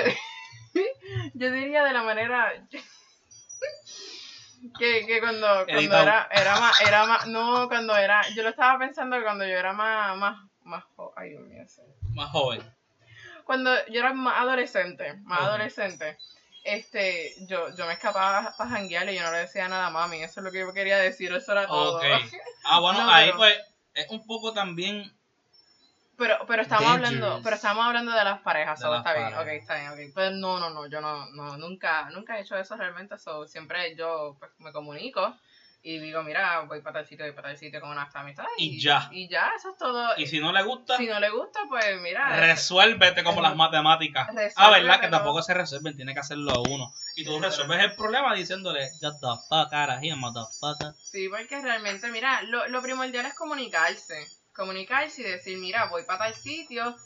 Yo diría de la manera. Que, que cuando, cuando era, era más, era más, no, cuando era, yo lo estaba pensando cuando yo era más, más, más, jo- ay Dios mío. Más joven. cuando yo era más adolescente, más adolescente, este, yo, yo me escapaba para janguear y yo no le decía nada a mami, eso es lo que yo quería decir, eso era todo. Ah, bueno, No, ahí pero- pues es un poco también. Pero, pero estamos Dangerous. hablando, pero estamos hablando de las parejas, De so, las está bien, ok, está bien, ok. Pero no, no, no, yo no, no, nunca, nunca he hecho eso realmente, so, siempre yo pues, me comunico y digo, mira, voy para tal sitio, voy para tal sitio con una amistad Y ya. Y ya, eso es todo. Y si no le gusta, si no le gusta, pues mira. resuélvete como las matemáticas. Ah, ¿verdad? Que tampoco se resuelven, tiene que hacerlo uno. Y tú resuelves el problema diciéndole, Get the fuck out of here, motherfucker. Sí, porque realmente, mira, lo, lo primordial es comunicarse. Comunicarse y decir, mira, voy para tal sitio,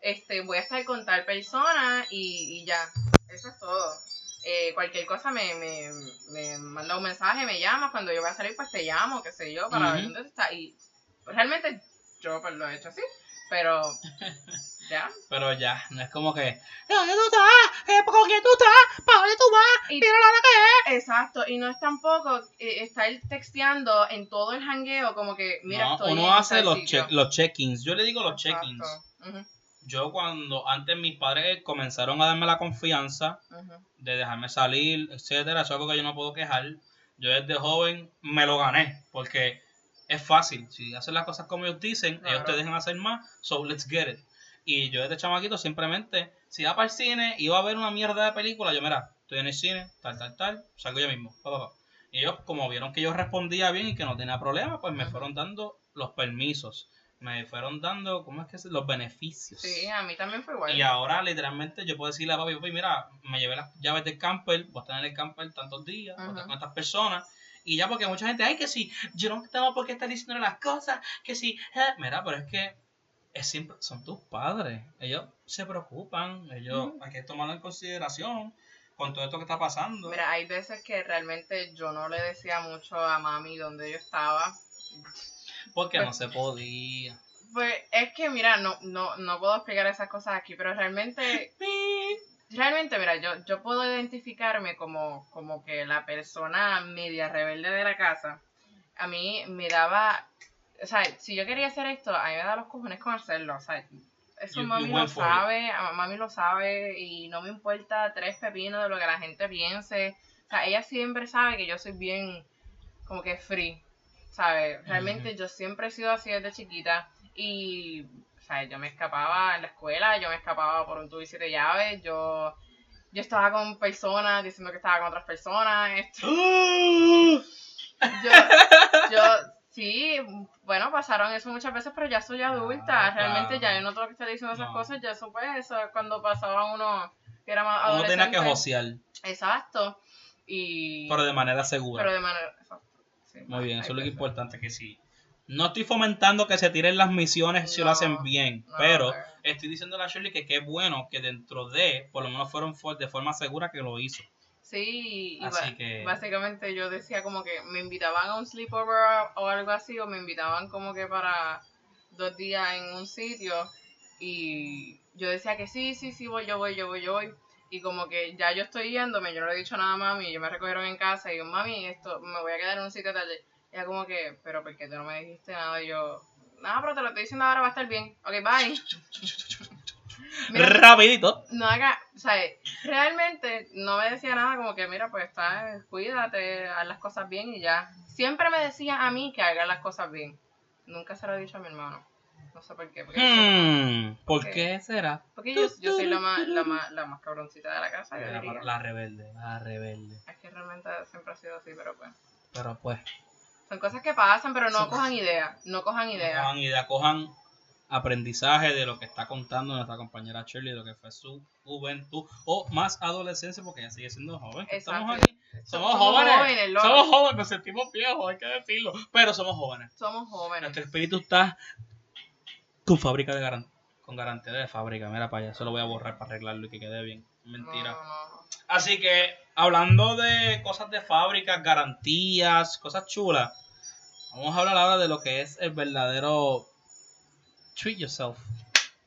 este, voy a estar con tal persona y, y ya. Eso es todo. Eh, cualquier cosa me, me, me manda un mensaje, me llama, cuando yo voy a salir, pues te llamo, qué sé yo, para ver dónde está. Y realmente yo pues lo he hecho así, pero ya. Pero ya, no es como que, ¿dónde tú estás? ¿Con quién tú estás? ¿Para dónde tú vas? Y- Mira la hora que Exacto, y no es tampoco eh, estar texteando en todo el jangueo como que, mira, no, estoy en uno hace los, sitio. check- los check-ins. Yo le digo los check-ins. Yo cuando antes mis padres comenzaron a darme la confianza de dejarme salir, etcétera, eso es algo que yo no puedo quejar. Yo desde joven me lo gané, porque es fácil. Si hacen las cosas como ellos dicen, ellos te dejan hacer más, so let's get it. Y yo desde chamaquito simplemente, si iba para el cine, iba a ver una mierda de película, yo mira, estoy en el cine, tal, tal, tal, salgo yo mismo. pa, pa, pa. Y ellos, como vieron que yo respondía bien y que no tenía problema, pues me fueron dando los permisos. Me fueron dando, ¿cómo es que se? Los beneficios. Sí, a mí también fue igual. Y ahora literalmente yo puedo decirle a papi, papi, mira, me llevé las llaves del camper, voy a estar en el camper tantos días, voy a estar con estas personas. Y ya porque mucha gente, ay, que si, yo no tengo por qué estar diciendo las cosas, que si, eh". mira, pero es que es siempre, son tus padres, ellos se preocupan, ellos hay que tomarlo en consideración con todo esto que está pasando. Mira, hay veces que realmente yo no le decía mucho a mami dónde yo estaba. porque pues no se podía. Pues es que, mira, no, no, no puedo explicar esas cosas aquí, pero realmente realmente, mira, yo, yo puedo identificarme como, como que la persona media rebelde de la casa. A mí me daba, o sea, si yo quería hacer esto, a mí me da los cojones con hacerlo, o sea, eso You- mami you lo sabe, mami lo sabe y no me importa tres pepinos de lo que la gente piense. O sea, ella siempre sabe que yo soy bien, como que free, ¿sabes? Realmente yo siempre he sido así desde chiquita y, o sea, yo me escapaba en la escuela, yo me escapaba por un tubo y siete llaves, yo, yo estaba con personas diciendo que estaba con otras personas, esto, yo, yo, sí, bueno, pasaron eso muchas veces, pero ya soy adulta, Ah, realmente claro. ya yo no tengo que estar diciendo esas No. cosas, ya eso pues, eso es cuando pasaba uno que era más Uno adolescente. tenía que josear, Exacto, y... pero de manera segura. pero de manera... exacto, sí, Muy bien, eso es lo que es veces. importante, que sí. No estoy fomentando que se tiren las misiones si lo hacen bien, no, pero estoy diciendo a Shirley que qué bueno que dentro de, por lo menos fueron de forma segura que lo hizo. Sí, y Así ba- que- básicamente yo decía como que me invitaban a un sleepover o algo así, o me invitaban como que para dos días en un sitio Y yo decía que sí, sí, sí, voy, yo voy, yo voy, yo voy. Y como que ya yo estoy yéndome, yo no le he dicho nada a mami, yo me recogieron en casa y yo, mami, esto, me voy a quedar en un sitio tal. Y ella como que, pero ¿por qué tú no me dijiste nada? Y yo, nada, pero te lo estoy diciendo ahora, va a estar bien. Ok, bye. Mira, Rapidito. no haga, o sea, realmente no me decía nada como que, mira, pues está, cuídate, haz las cosas bien y ya. Siempre me decía a mí que haga las cosas bien. Nunca se lo he dicho a mi hermano. No sé por qué. Porque, Hmm, ¿Por Ok. qué será? porque yo, yo soy la más, la, más, la más cabroncita de la casa, La, rebelde, la rebelde. Es que realmente siempre ha sido así, pero pues. Pero pues, Son cosas que pasan, pero no Son- cojan idea. No cojan idea. cojan idea, cojan aprendizaje de lo que está contando nuestra compañera Shirley, de lo que fue su juventud o más adolescencia, porque ella sigue siendo joven. Estamos aquí. Somos, Somos jóvenes. jóvenes, somos jóvenes, nos sentimos viejos, hay que decirlo. Pero somos jóvenes. Somos jóvenes. Nuestro espíritu está con fábrica de garan- con garantía de fábrica. Mira para allá, eso lo voy a borrar para arreglarlo y que quede bien. Mentira. No, no, no. Así que, hablando de cosas de fábrica, garantías, cosas chulas, vamos a hablar ahora de lo que es el verdadero treat yourself.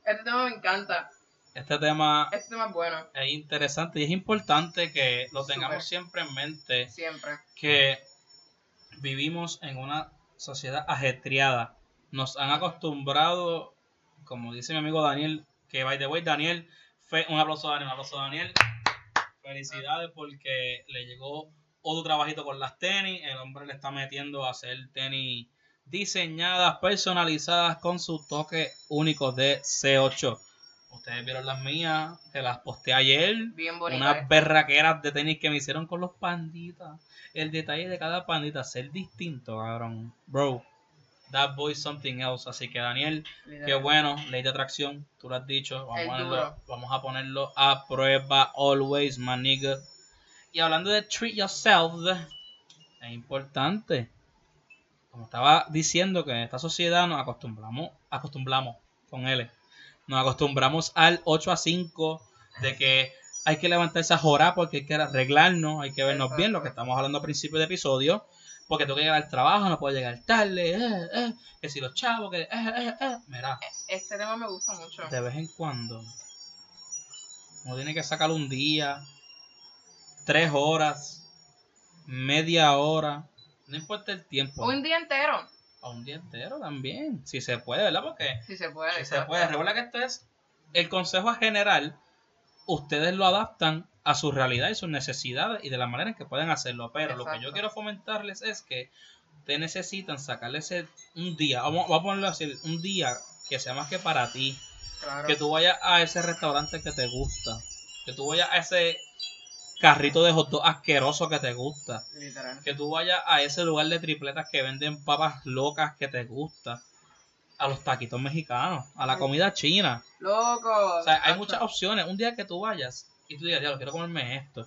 Este tema me encanta. Este tema Este tema es bueno. es interesante y es importante que lo tengamos siempre en mente, Siempre. que vivimos en una sociedad ajetreada. Nos han acostumbrado, como dice mi amigo Daniel, que by the way, Daniel, fe- un aplauso a Daniel, un aplauso a Daniel. Felicidades porque le llegó otro trabajito con las tenis. El hombre le está metiendo a hacer tenis diseñadas, personalizadas con su toque único de C8. Ustedes vieron las mías, que las posté ayer. Bien bonito. Unas berraqueras de tenis que me hicieron con los panditas. El detalle de cada pandita, ser distinto, cabrón. Bro, that boy something else. Así que Daniel, qué bueno, ley de atracción, tú lo has dicho. Vamos, a ponerlo, vamos a ponerlo a prueba always, my nigga. Y hablando de treat yourself, es importante. Como estaba diciendo que en esta sociedad nos acostumbramos, acostumbramos con L, nos acostumbramos al 8 a 5 de que hay que levantarse a jorar porque hay que arreglarnos, hay que vernos bien, lo que estamos hablando al principio de episodio, porque tengo que llegar al trabajo, no puedo llegar tarde, eh, eh, que si los chavos, que... eh, eh, eh. Mira, Este tema me gusta mucho. de vez en cuando uno tiene que sacar un día, tres horas, media hora, no importa el tiempo, Un día entero. a un día entero también, si se puede, ¿verdad? Porque Si se puede. si se puede, recuerda que esto es el consejo general, ustedes lo adaptan a su realidad y sus necesidades y de la manera en que pueden hacerlo, pero lo que yo quiero fomentarles es que ustedes necesitan sacarle ese un día, vamos, vamos a ponerlo así, un día que sea más que para ti, Claro. que tú vayas a ese restaurante que te gusta, que tú vayas a ese carrito de hot dog asqueroso que te gusta, Literal. que tú vayas a ese lugar de tripletas que venden papas locas que te gusta, a los taquitos mexicanos, a la Ay. comida china. Loco. O sea, hay muchas opciones. Un día que tú vayas y tú digas, diablo, quiero comerme esto,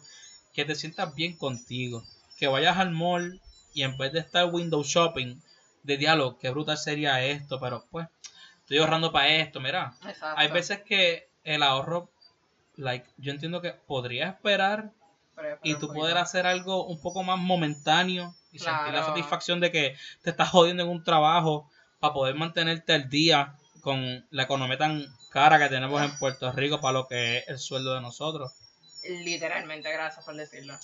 que te sientas bien contigo, que vayas al mall y en vez de estar window shopping, de diálogo, qué brutal sería esto, pero pues, estoy ahorrando para esto, mira. Exacto. Hay veces que el ahorro, like, yo entiendo que podría esperar Y tú poder hacer algo un poco más momentáneo y sentir la satisfacción de que te estás jodiendo en un trabajo para poder mantenerte al día con la economía tan cara que tenemos en Puerto Rico para lo que es el sueldo de nosotros. Literalmente, gracias por decirlo.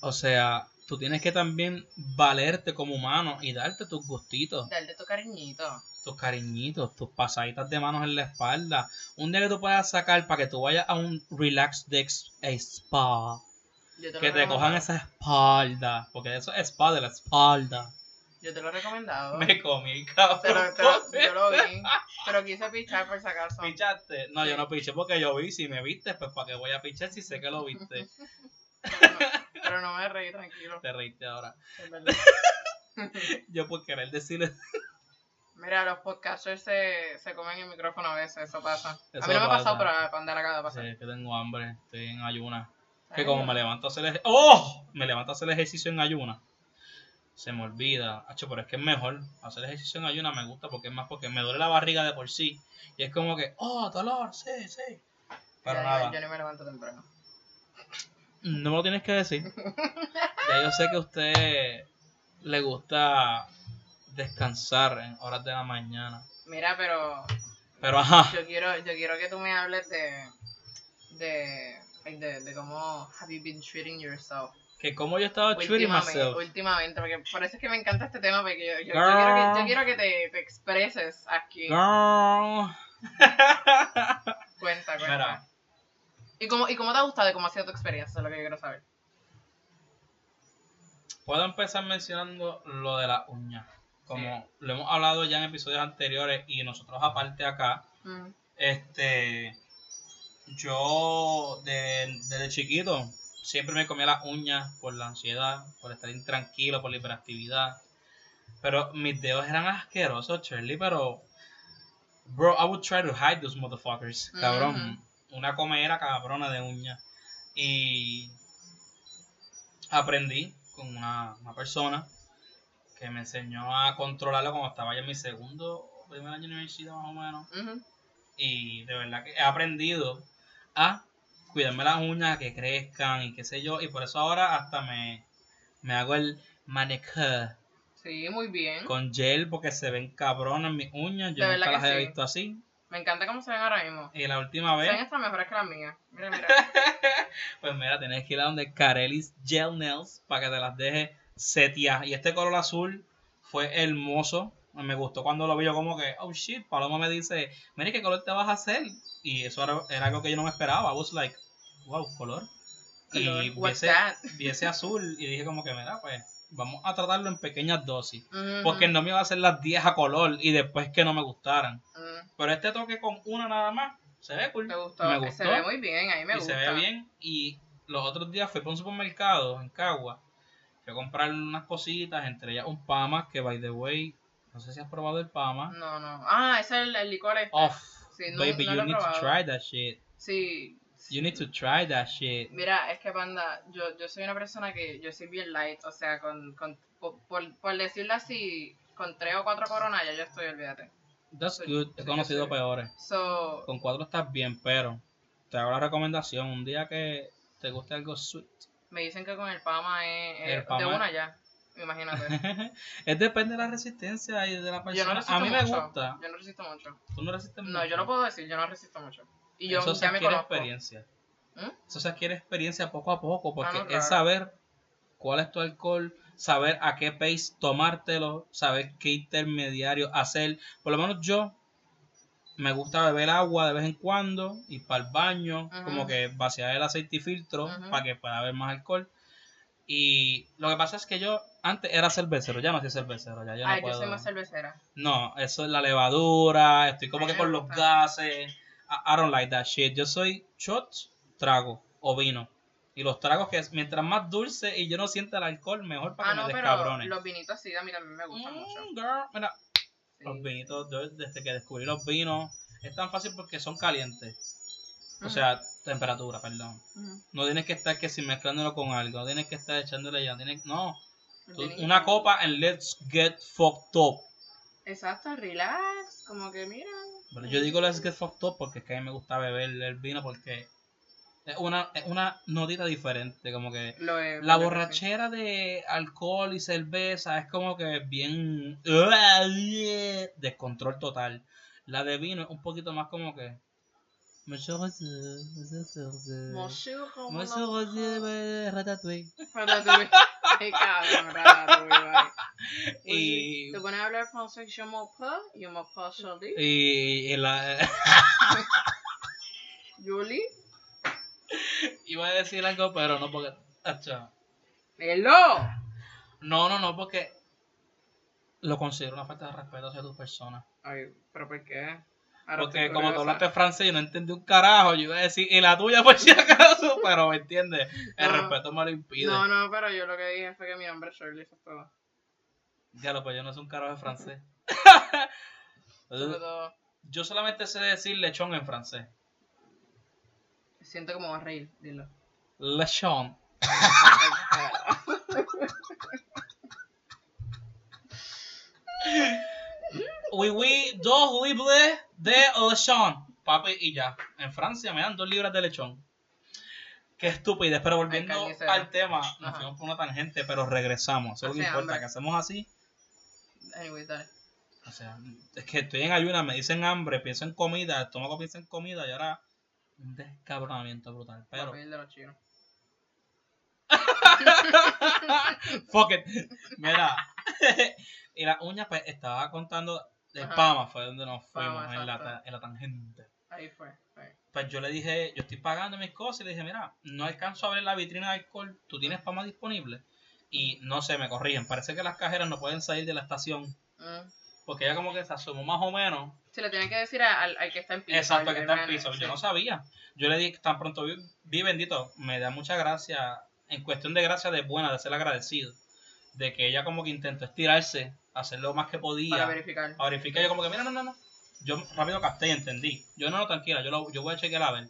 O sea, tú tienes que también valerte como humano y darte tus gustitos, Dale tu cariñito. tus cariñitos, tus pasaditas de manos en la espalda. Un día que tú puedas sacar para que tú vayas a un relax de spa. Yo te lo Que te cojan esa espalda. Porque eso es spa de la espalda. Yo te lo he recomendado. Me comí, cabrón. Te lo- te lo- yo lo vi. Pero quise pichar por si acaso. ¿Pichaste? No, yo no piché porque yo vi. Si me viste, pues para qué voy a pichar si sé que lo viste. Pero no, pero no me reí, tranquilo. Te reíste ahora. Es verdad. Yo por querer decirle. Mira, los podcasters se, se comen el micrófono a veces, eso pasa. Eso a mí no me ha pasa. pasado, pero a Pandora acaba de pasar. Sí, que tengo hambre, estoy en ayuna. Que como no. me levanto a hacer ej- ¡Oh! Me levanto a hacer ejercicio en ayuna. Se me olvida. Hacho, pero es que es mejor. Hacer ejercicio en ayuna me gusta porque es más porque me duele la barriga de por sí. Y es como que, oh, dolor, sí, sí. Pero nada. Yo, ni me levanto temprano. No me lo tienes que decir. Ya yo sé que a usted le gusta descansar en horas de la mañana. Mira, pero Pero ajá. Yo quiero, yo quiero que tú me hables de, de, like, de, de cómo have you been treating yourself. Que como yo estaba treating Últimamente, myself. últimamente, porque por eso es que me encanta este tema, porque yo, yo- yo quiero que, yo quiero que te, te expreses aquí. Girl. Cuenta, cuenta. Mira. ¿Y cómo, ¿Y cómo te ha gustado y cómo ha sido tu experiencia? Es lo que yo quiero saber. Puedo empezar mencionando lo de la uña. Como lo hemos hablado ya en episodios anteriores y nosotros aparte acá, Mm. este, yo de- desde chiquito siempre me comía las uñas por la ansiedad, por estar intranquilo, por la hiperactividad. Pero mis dedos eran asquerosos, Shirley, pero... Bro, I would try to hide those motherfuckers. Cabrón. Una comera cabrona de uñas. Y aprendí con una, una persona que me enseñó a controlarlo cuando estaba ya en mi segundo o primer año de universidad más o menos. Y de verdad que he aprendido a cuidarme las uñas, que crezcan y qué sé yo. Y por eso ahora hasta me, me hago el manicure Sí, muy bien. con gel porque se ven cabronas mis uñas. Yo nunca las sí. visto así. Me encanta cómo se ven ahora mismo. Y la última Se ven vez, hasta mejores que las mías. Mira, mira. pues mira, tenés que ir a donde Carelis Gel Nails para que te las deje seteadas. Y este color azul fue hermoso. Me gustó cuando lo vi yo como que, oh shit, Paloma me dice, mire qué color te vas a hacer. Y eso era, era algo que yo no me esperaba. I was like, wow, color. Y vi ese, that? vi ese azul y dije como que, mira, pues vamos a tratarlo en pequeñas dosis. Porque no me iba a hacer las 10 a color y después que no me gustaran. Mm, Pero este toque con una nada más, se ve cool. Me gustó. Me Se ve muy bien, a mí me y gusta. se ve bien. Y los otros días fui por un supermercado en Cagua. Fui a comprar unas cositas, entre ellas un Pama, que by the way, no sé si has probado el Pama. No, no. Ah, ese es el, el licor este. Off. Sí, no- Baby, no you lo need to probado. try that shit. Sí. You need to try that shit. Mira, es que panda, yo, yo soy una persona que yo soy bien light, o sea, con, con por, por, decirlo así, con tres o cuatro coronas ya yo estoy, olvídate. That's Sí, good. He conocido sí. peores. So, Con cuatro estás bien, pero te hago la recomendación. Un día que te guste algo sweet. me dicen que con el Pama es, es El Pama- de una ya, imagínate. es depende de la resistencia y de la Yo no persona. resisto A mí me gusta. Yo no resisto mucho. Tú no resistes No, mucho. yo lo puedo decir, yo no resisto mucho. Y yo Eso se me adquiere conozco. experiencia. ¿Mm? Eso se adquiere experiencia poco a poco, porque Ah, no, claro. es saber cuál es tu alcohol, saber a qué pace tomártelo, saber qué intermediario hacer. Por lo menos yo me gusta beber agua de vez en cuando y para el baño, como que vaciar el aceite y filtro para que pueda haber más alcohol. Y lo que pasa es que yo antes era cervecero, ya no soy cervecero, ya yo no Ay, puedo. yo soy más cervecera. No, eso es la levadura, estoy como que con los gases. I, I don't like that shit. Yo soy shots, trago o vino. Y los tragos que es, mientras más dulce y yo no sienta el alcohol, mejor para Ah, que no, me pero descabrone. los vinitos así a mí también me gustan mucho. Mm, girl, mira, Sí. los vinitos, yo desde que descubrí los vinos, es tan fácil porque son calientes. O sea, temperatura, perdón. No tienes que estar que si mezclándolo con algo, no tienes que estar echándole ya, tienes, no. Tú- una copa and let's get fucked up. Exacto, relax, como que mira. Pero yo digo let's get fucked up porque es que a mí me gusta beber el vino porque es una, es una notita diferente, como que es, la borrachera de alcohol y cerveza es como que bien descontrol total. La de vino es un poquito más como que Monsieur Monsieur Monsieur, Monsieur ratatouille. Ratatouille. Ay, cabrón, ratatouille. Y, Te pones a hablar francés, je m'appelle, yo m'appelle Charlie, y, y la, Julie, iba a decir algo, pero no porque... acha. hello. No, no, no, porque lo considero una falta de respeto hacia tu persona. Ay, pero ¿por qué? Ahora Porque como tú hablaste francés y no entendí un carajo, yo iba a decir, y la tuya por si acaso, pero me entiendes, el No. respeto me lo impide. No, no, pero yo lo que dije fue que mi nombre es Shirley, es todo. Diablo, pues yo no soy un carajo de francés. Yo solamente sé decir lechón en francés. siento me voy a reír, dilo. Lechón. Oui, dos libres de lechón. Papi, y ya. En Francia me dan dos libras de lechón. Qué estupidez. Pero volviendo Ay, al tema, nos fuimos por una tangente, pero regresamos. Eso es lo que importa, hambre. que hacemos así. Anyways, dale. O sea, es que estoy en ayuna, me dicen hambre, pienso en comida, el estómago piensa en comida y ahora un descabronamiento brutal. Pero, de los chinos. fuck it. Mira, y las uñas, pues estaba contando de Ajá. Pama, fue donde nos fuimos, Pama, en, la, en la tangente. Ahí fue. ahí. Pues yo le dije, yo estoy pagando mis cosas y le dije, mira, no alcanzo a ver la vitrina de alcohol, ¿tú tienes Pama disponible? Y no sé, me corrigen, parece que las cajeras no pueden salir de la estación, Mm. porque ella como que se asomó más o menos Si le tienen que decir al, al que está en piso. Exacto, al que está en piso. sí. Yo no sabía. Yo le dije, tan pronto vi, vi bendito, me da mucha gracia, en cuestión de gracia de buena, de ser agradecido, de que ella como que intentó estirarse, hacer lo más que podía, Para verificar. a verificar. Yo como que, mira, no, no, no. Yo rápido capté y entendí. Yo no, no, tranquila, yo, lo, yo voy a chequear a ver.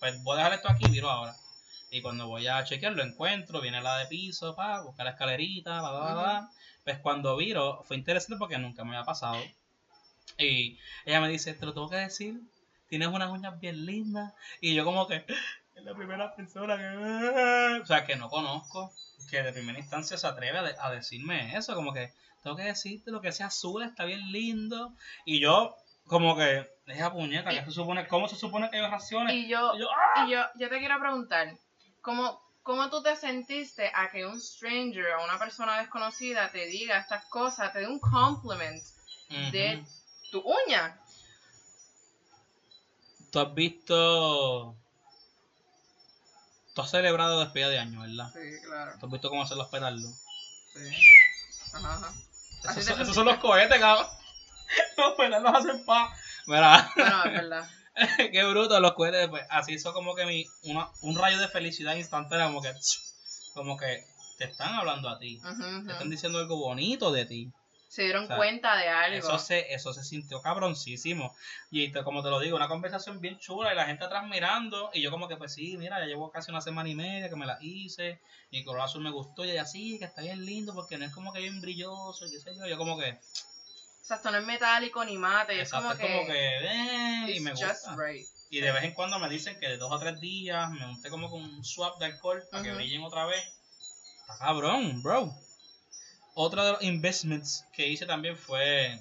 Pues voy a dejar esto aquí y miro ahora. Y cuando voy a chequear lo encuentro, viene la de piso, pa, buscar la escalerita, pa, pa, pa. Pues cuando viro, fue interesante porque nunca me había pasado. Y ella me dice, te lo tengo que decir, tienes unas uñas bien lindas. Y yo como que, es la primera persona que... O sea, que no conozco, que de primera instancia se atreve a, de- a decirme eso, como que, tengo que decirte lo que sea azul, está bien lindo. Y yo, como que, esa puñeta, ¿qué se supone, ¿cómo se supone que yo reaccione? Y yo, Y yo, ¡ah! y yo, yo te quiero preguntar, ¿cómo, ¿cómo tú te sentiste a que un stranger o una persona desconocida te diga estas cosas, te dé un compliment de tu uña? Tú has visto... Tú has celebrado despedida de año, ¿verdad? Sí, claro. Tú has visto cómo hacen los petardos. Sí. Ajá, ajá. Esos son, esos son los cohetes, cabrón. Los petardos hacen pa. Mira, Bueno, es verdad. qué bruto los cohetes. Pues, así hizo como que mi, una- un rayo de felicidad instantánea, como que, como que te están hablando a ti. Te están diciendo algo bonito de ti. Se dieron O sea, cuenta de algo. Eso se, eso se sintió cabroncísimo. Y como te lo digo, una conversación bien chula y la gente atrás mirando. Y yo como que, pues sí, mira, ya llevo casi una semana y media que me la hice. Y el color azul me gustó. Y ella sí, que está bien lindo porque no es como que bien brilloso y qué sé yo. Yo como que, Exacto, no es metálico ni mate, es exacto, como es que, como que, eh, y me gusta. right. Y de vez en cuando me dicen que de dos a tres días me unté como con un swap de alcohol para que brillen otra vez. Está cabrón, bro. Otro de los investments que hice también fue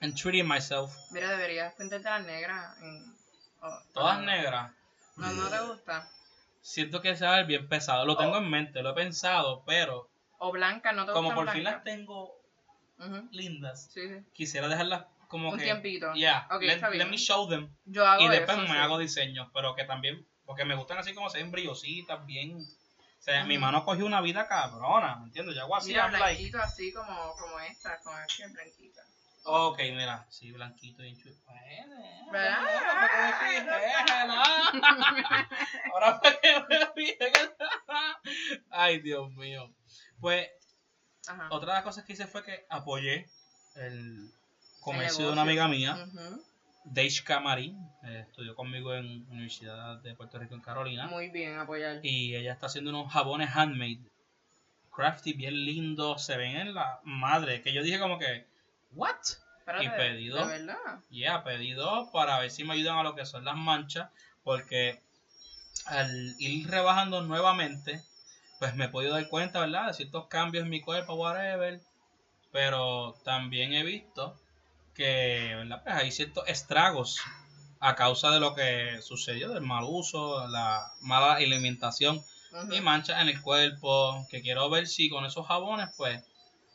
en treating myself. Mira, deberías pintarte las negras. En, oh, Todas no. negras. No, no te gusta. Siento que se va a ver bien pesado. Lo tengo en mente, lo he pensado, pero O blanca, no te como gusta por fin las tengo lindas, Sí, sí. quisiera dejarlas como Un que. tiempito. Yeah, Ok, let, let me show them. Yo hago Y después eso, me sí. hago diseños, pero que también, porque me gustan así como se ven brillositas, bien. O sea, mi mano cogió una vida cabrona, ¿me entiendes? Yo hago así, Mira, I'm like, blanquito así como, como esta, con este blanquita. ok, mira, sí, blanquito y chulo. ¿Verdad? ahora fue que me fue que Ay, Dios mío. Pues, Ajá. otra de las cosas que hice fue que apoyé el comercio de negocio. una amiga mía, Ujú, Deishka Marín, eh, estudió conmigo en la Universidad de Puerto Rico en Carolina. Muy bien, apoyar. Y ella está haciendo unos jabones handmade, crafty, bien lindos, se ven en la madre. Que yo dije como que, ¿what? Y pedido. De verdad. Yeah, pedido para ver si me ayudan a lo que son las manchas, porque al ir rebajando nuevamente, pues me he podido dar cuenta, ¿verdad? De ciertos cambios en mi cuerpo, whatever. Pero también he visto que, ¿verdad? Pues hay ciertos estragos a causa de lo que sucedió, del mal uso, la mala alimentación y manchas en el cuerpo, que quiero ver si con esos jabones, pues,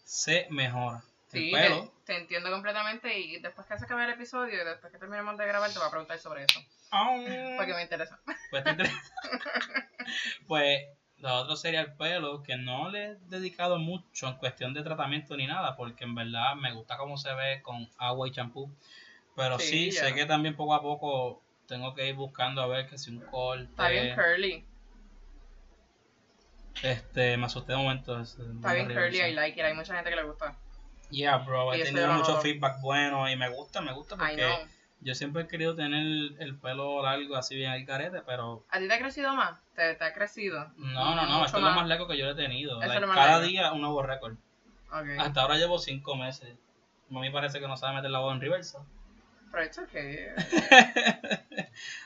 se mejora. Sí, el pelo. Te, te entiendo completamente y después que se acabe el episodio y después que terminemos de grabar te voy a preguntar sobre eso. Porque me interesa. Pues, te interesa. pues lo otro sería el pelo, que no le he dedicado mucho en cuestión de tratamiento ni nada, porque en verdad me gusta cómo se ve con agua y champú. Pero sí, sé que también poco a poco tengo que ir buscando a ver que si un corte. Está bien curly. Este, me asusté un momento. Está bien curly, I like it. Hay mucha gente que le gusta. Yeah, bro, Y he tenido mucho feedback bueno y me gusta, me gusta I porque know. Yo siempre he querido tener el pelo largo así bien al carete, pero ¿A ti te ha crecido más? ¿Te, te ha crecido? no, no, no, esto es lo más largo que yo he tenido. Like, lo cada largo. día un nuevo récord. Hasta ahora llevo cinco meses. A mí parece que no sabe meter la voz en reversa. Pero it's okay.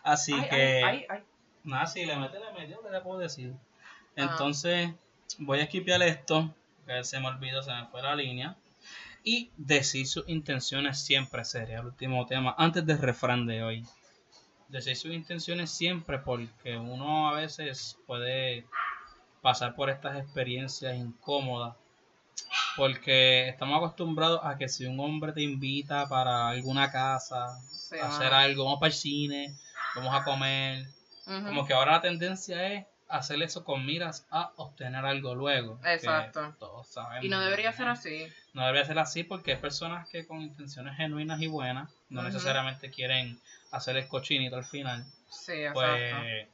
Así Ay, que, ay, ay, ay. nada, si le mete, le metió, ¿qué le puedo decir? Ah. Entonces, voy a esquipear esto, que se me olvidó, se me fue la línea. Y decir sus intenciones siempre sería el último tema, antes del refrán de hoy. Decir sus intenciones siempre porque uno a veces puede pasar por estas experiencias incómodas. Porque estamos acostumbrados a que si un hombre te invita para alguna casa, Sí, a hacer algo, vamos para el cine, vamos a comer, como que ahora la tendencia es hacer eso con miras a obtener algo luego. Exacto. todos. Y no debería ser así. No debería ser así porque hay personas que con intenciones genuinas y buenas no necesariamente quieren hacer el cochinito al final. Sí, exacto. Pues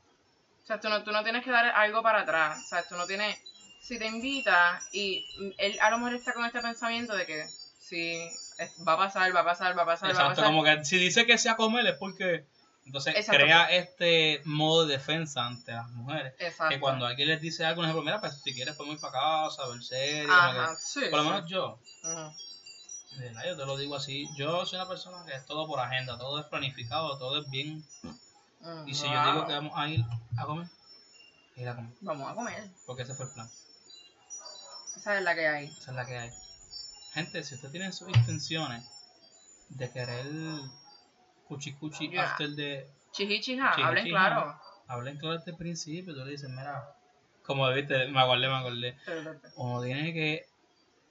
O sea, tú no, tú no tienes que dar algo para atrás. O sea, tú no tienes. Si te invita y él a lo mejor está con este pensamiento de que si es- va a pasar, va a pasar, va a pasar, va a exacto, pasar. como que si dice que sea comer es porque entonces Exacto. crea este modo de defensa ante las mujeres. Exacto. Que cuando alguien les dice algo, por ejemplo, mira, pues si quieres podemos ir para casa, ver series, Ajá, que- sí. por lo sí. menos yo, verdad, yo te lo digo así, yo soy una persona que es todo por agenda, todo es planificado, todo es bien. Y si yo digo que vamos a ir a comer, ir a comer, Vamos a comer. porque ese fue el plan. Esa es la que hay. Esa es la que hay. Gente, si usted tiene sus intenciones de querer cuchi cuchi Ya. after de Chijichija, Chiji, hablen chija. claro. hablen claro desde el principio, tú le dices, mira, como viste, me acordé, me acordé. Uno tiene que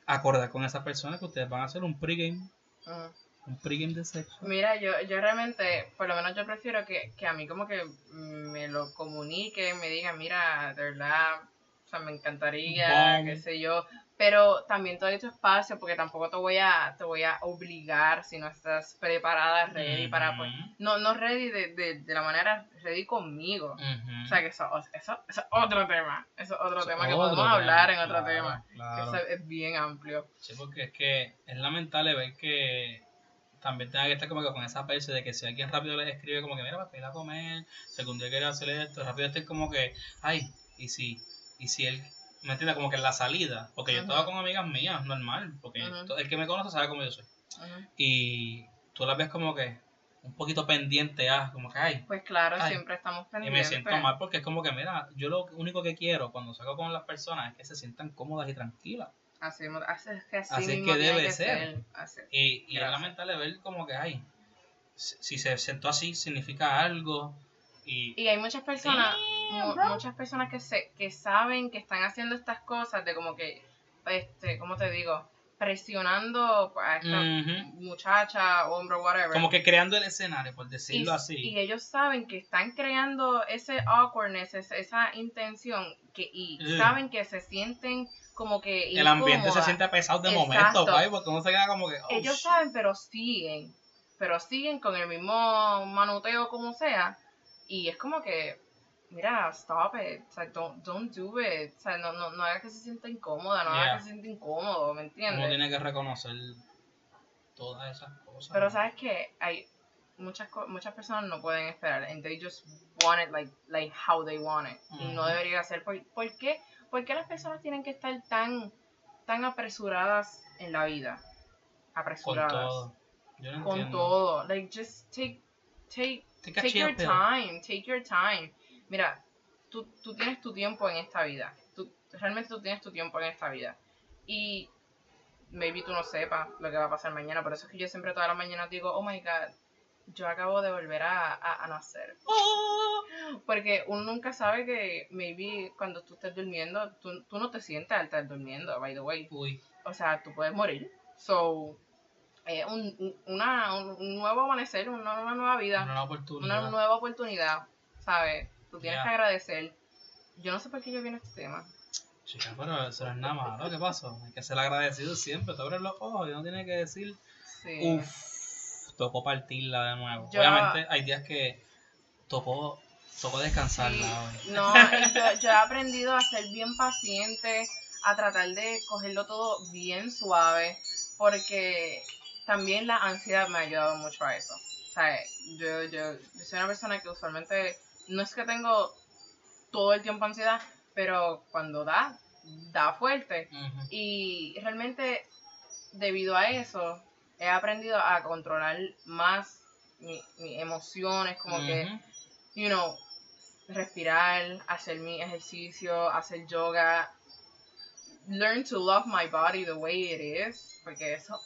acordar con esa persona que ustedes van a hacer un pregame, Ujú. un pregame de sexo. Mira, yo, yo realmente, por lo menos yo prefiero que, que a mí como que me lo comunique, me diga, mira, de verdad, o sea, me encantaría, Bom. qué sé yo, pero también te doy tu espacio porque tampoco te voy a, te voy a obligar si no estás preparada, ready para, pues, no, no ready de, de, de la manera ready conmigo. O sea, que eso, eso, eso es otro tema, eso es otro Eso tema que podemos tema, hablar en otro tema, claro. que eso es bien amplio. Sí, porque es que es lamentable ver que también tenga que estar como que con esa perse de que si alguien rápido les escribe como que mira, para ir a comer, si algún día quiere hacer esto, rápido estén como que, ay, y si, y si él, ¿me entiendes? Como que en la salida, porque yo estaba con amigas mías, normal, porque el que me conoce sabe cómo yo soy, y tú las ves como que un poquito pendiente, ah, como que, ay, Pues claro, Ay, siempre estamos y pendientes. me siento mal porque es como que, mira, yo lo único que quiero cuando salgo con las personas es que se sientan cómodas y tranquilas. Así, así es que así, Así es mismo que debe que ser. Y, y es lamentable ver como que, ay, si si se sentó así, significa algo. Y, Y hay muchas personas, Damn, mu- bro. muchas personas que se, que saben que están haciendo estas cosas de como que, este, ¿cómo te digo? Presionando a esta Ujú. muchacha, hombre, whatever. como que creando el escenario, por y, decirlo así. y ellos saben que están creando ese awkwardness, esa intención, que, y saben que se sienten como que el ambiente se siente pesado de Exacto. momento, guay, porque uno se queda como que. oh, ellos shit. saben, pero siguen. Pero siguen con el mismo manuteo como sea. Y es como que, mira, stop it. O sea, don't, don't do it. O sea, no, no, no haga que se sienta incómoda, no Yeah. haga que se sienta incómodo, ¿me Uno entiendes? tiene que reconocer todas esas cosas. Pero sabes que hay muchas muchas personas no pueden esperar. And they just want it like, like how they want it. Y no debería ser. ¿Por, por qué? ¿Por qué las personas tienen que estar tan, tan apresuradas en la vida? Con Apresuradas. todo. Yo no con entiendo. todo. Like, just take, take, Take a take chill your pill. time, take your time. Mira, tú, tú tienes tu tiempo en esta vida. Tú, realmente tú tienes tu tiempo en esta vida. Y maybe tú no sepas lo que va a pasar mañana. Por eso es que yo siempre todas las mañanas digo, oh my god, yo acabo de volver a, a, a nacer. Oh. Porque uno nunca sabe que maybe cuando tú estés durmiendo, tú, tú no te sientes al estar durmiendo, by the way Uy, o sea, tú puedes morir. So, eh, un, un- una, un, nuevo amanecer, una, una nueva vida, una oportunidad. nueva oportunidad, ¿sabes? Tú tienes que agradecer. Yo no sé por qué yo vine a este tema. Chica, pero eso no es nada malo. ¿Qué pasó? Hay que ser agradecido siempre. Te abres los ojos y uno tiene que decir, Sí. uff, tocó partirla de nuevo. Yo- Obviamente hay días que tocó, tocó descansarla Sí. No, yo he aprendido a ser bien paciente, a tratar de cogerlo todo bien suave, porque también la ansiedad me ha ayudado mucho a eso. O sea, yo, yo, yo soy una persona que usualmente no es que tengo todo el tiempo ansiedad, pero cuando da, da fuerte. Y realmente, debido a eso, he aprendido a controlar más mi- mis emociones, como que you know, respirar, hacer mi ejercicio, hacer yoga, learn to love my body the way it is, porque eso,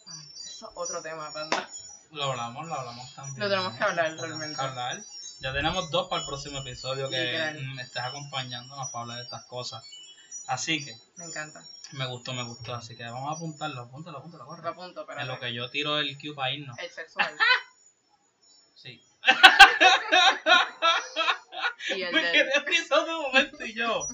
eso es otro tema, panda. Lo hablamos, lo hablamos también. Lo tenemos que hablar, Lo realmente. hablar. Ya tenemos dos para el próximo episodio que Literal. mm, estés acompañándonos para hablar de estas cosas. Así que Me encanta. me gustó, me gustó. Así que vamos a apuntarlo, apúntalo, apúntalo, Lo corre. apunto, pero En lo que yo tiro el cue para irnos. el sexual Sí. y el Me del, quedé un momento y yo.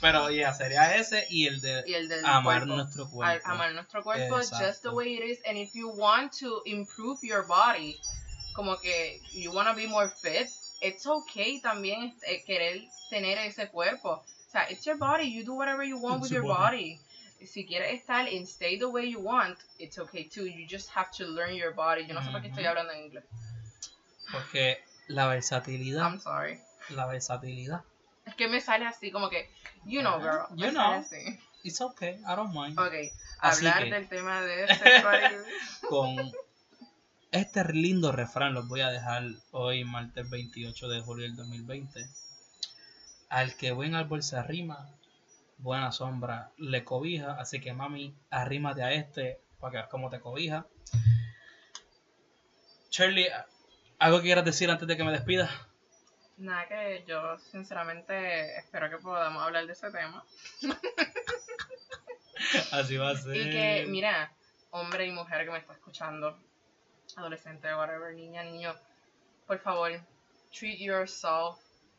Pero ya sería ese y el de y el del amar cuerpo. nuestro Al- cuerpo. amar nuestro cuerpo just the Exacto. way it is. And if you want to improve your body, como que you want to be more fit, it's okay también eh, querer tener ese cuerpo. O sea, it's your body. You do whatever you want It's with your body. body. Si quieres estar and stay the way you want, it's okay too. You just have to learn your body. Yo no sé por qué estoy hablando en inglés. Porque la versatilidad, I'm sorry. la versatilidad. Es que me sale así como que, you know, girl. You me know. sale así. It's okay, I don't mind. Ok, Así hablar que- del tema de sexualidad. Con este lindo refrán los voy a dejar hoy, martes 28 de julio del 2020. Al que buen árbol se arrima, buena sombra le cobija. Así que mami, arrímate a este para que veas cómo te cobija. Shirley, ¿algo que quieras decir antes de que me despida? Nada que yo sinceramente espero que podamos hablar de ese tema. Así va a ser. Y que, mira, hombre y mujer que me está escuchando, adolescente, whatever, niña, niño, por favor, treat yourself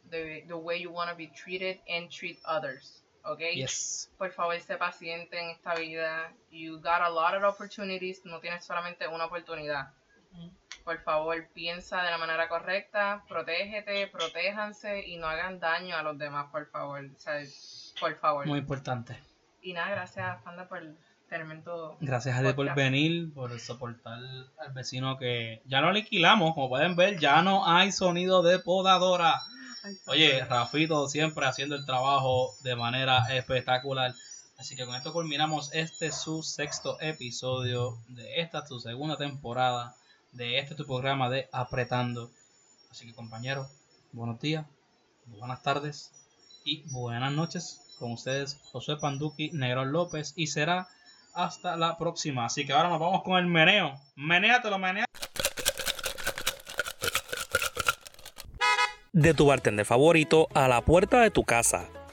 the, the way you want to be treated and treat others. ¿Ok? Yes. Por favor, sé paciente en esta vida. You got a lot of opportunities. No tienes solamente una oportunidad. Por favor, piensa de la manera correcta, protégete, protéjanse y no hagan daño a los demás, por favor. O sea, por favor. Muy importante. Y nada, gracias, Panda, por tenerme en tu... Gracias a ti por venir, por soportar al vecino que ya lo alquilamos. Como pueden ver, ya no hay sonido de podadora. Ay, Oye. Rafito siempre haciendo el trabajo de manera espectacular. Así que con esto culminamos este su sexto episodio de esta tu segunda temporada de este tu programa de Apretando. Así que compañeros, buenos días, buenas tardes y buenas noches con ustedes José Panduki, Negrón López y será hasta la próxima. Así que ahora nos vamos con el meneo. Menéatelo, menea. de tu bartender favorito a la puerta de tu casa.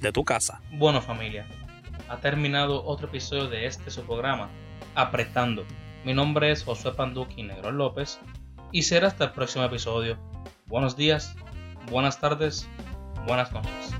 de tu casa. Bueno familia, ha terminado otro episodio de este su programa, Apretando. Mi nombre es Josué Panduki Negro López y será hasta el próximo episodio. Buenos días, buenas tardes, buenas noches.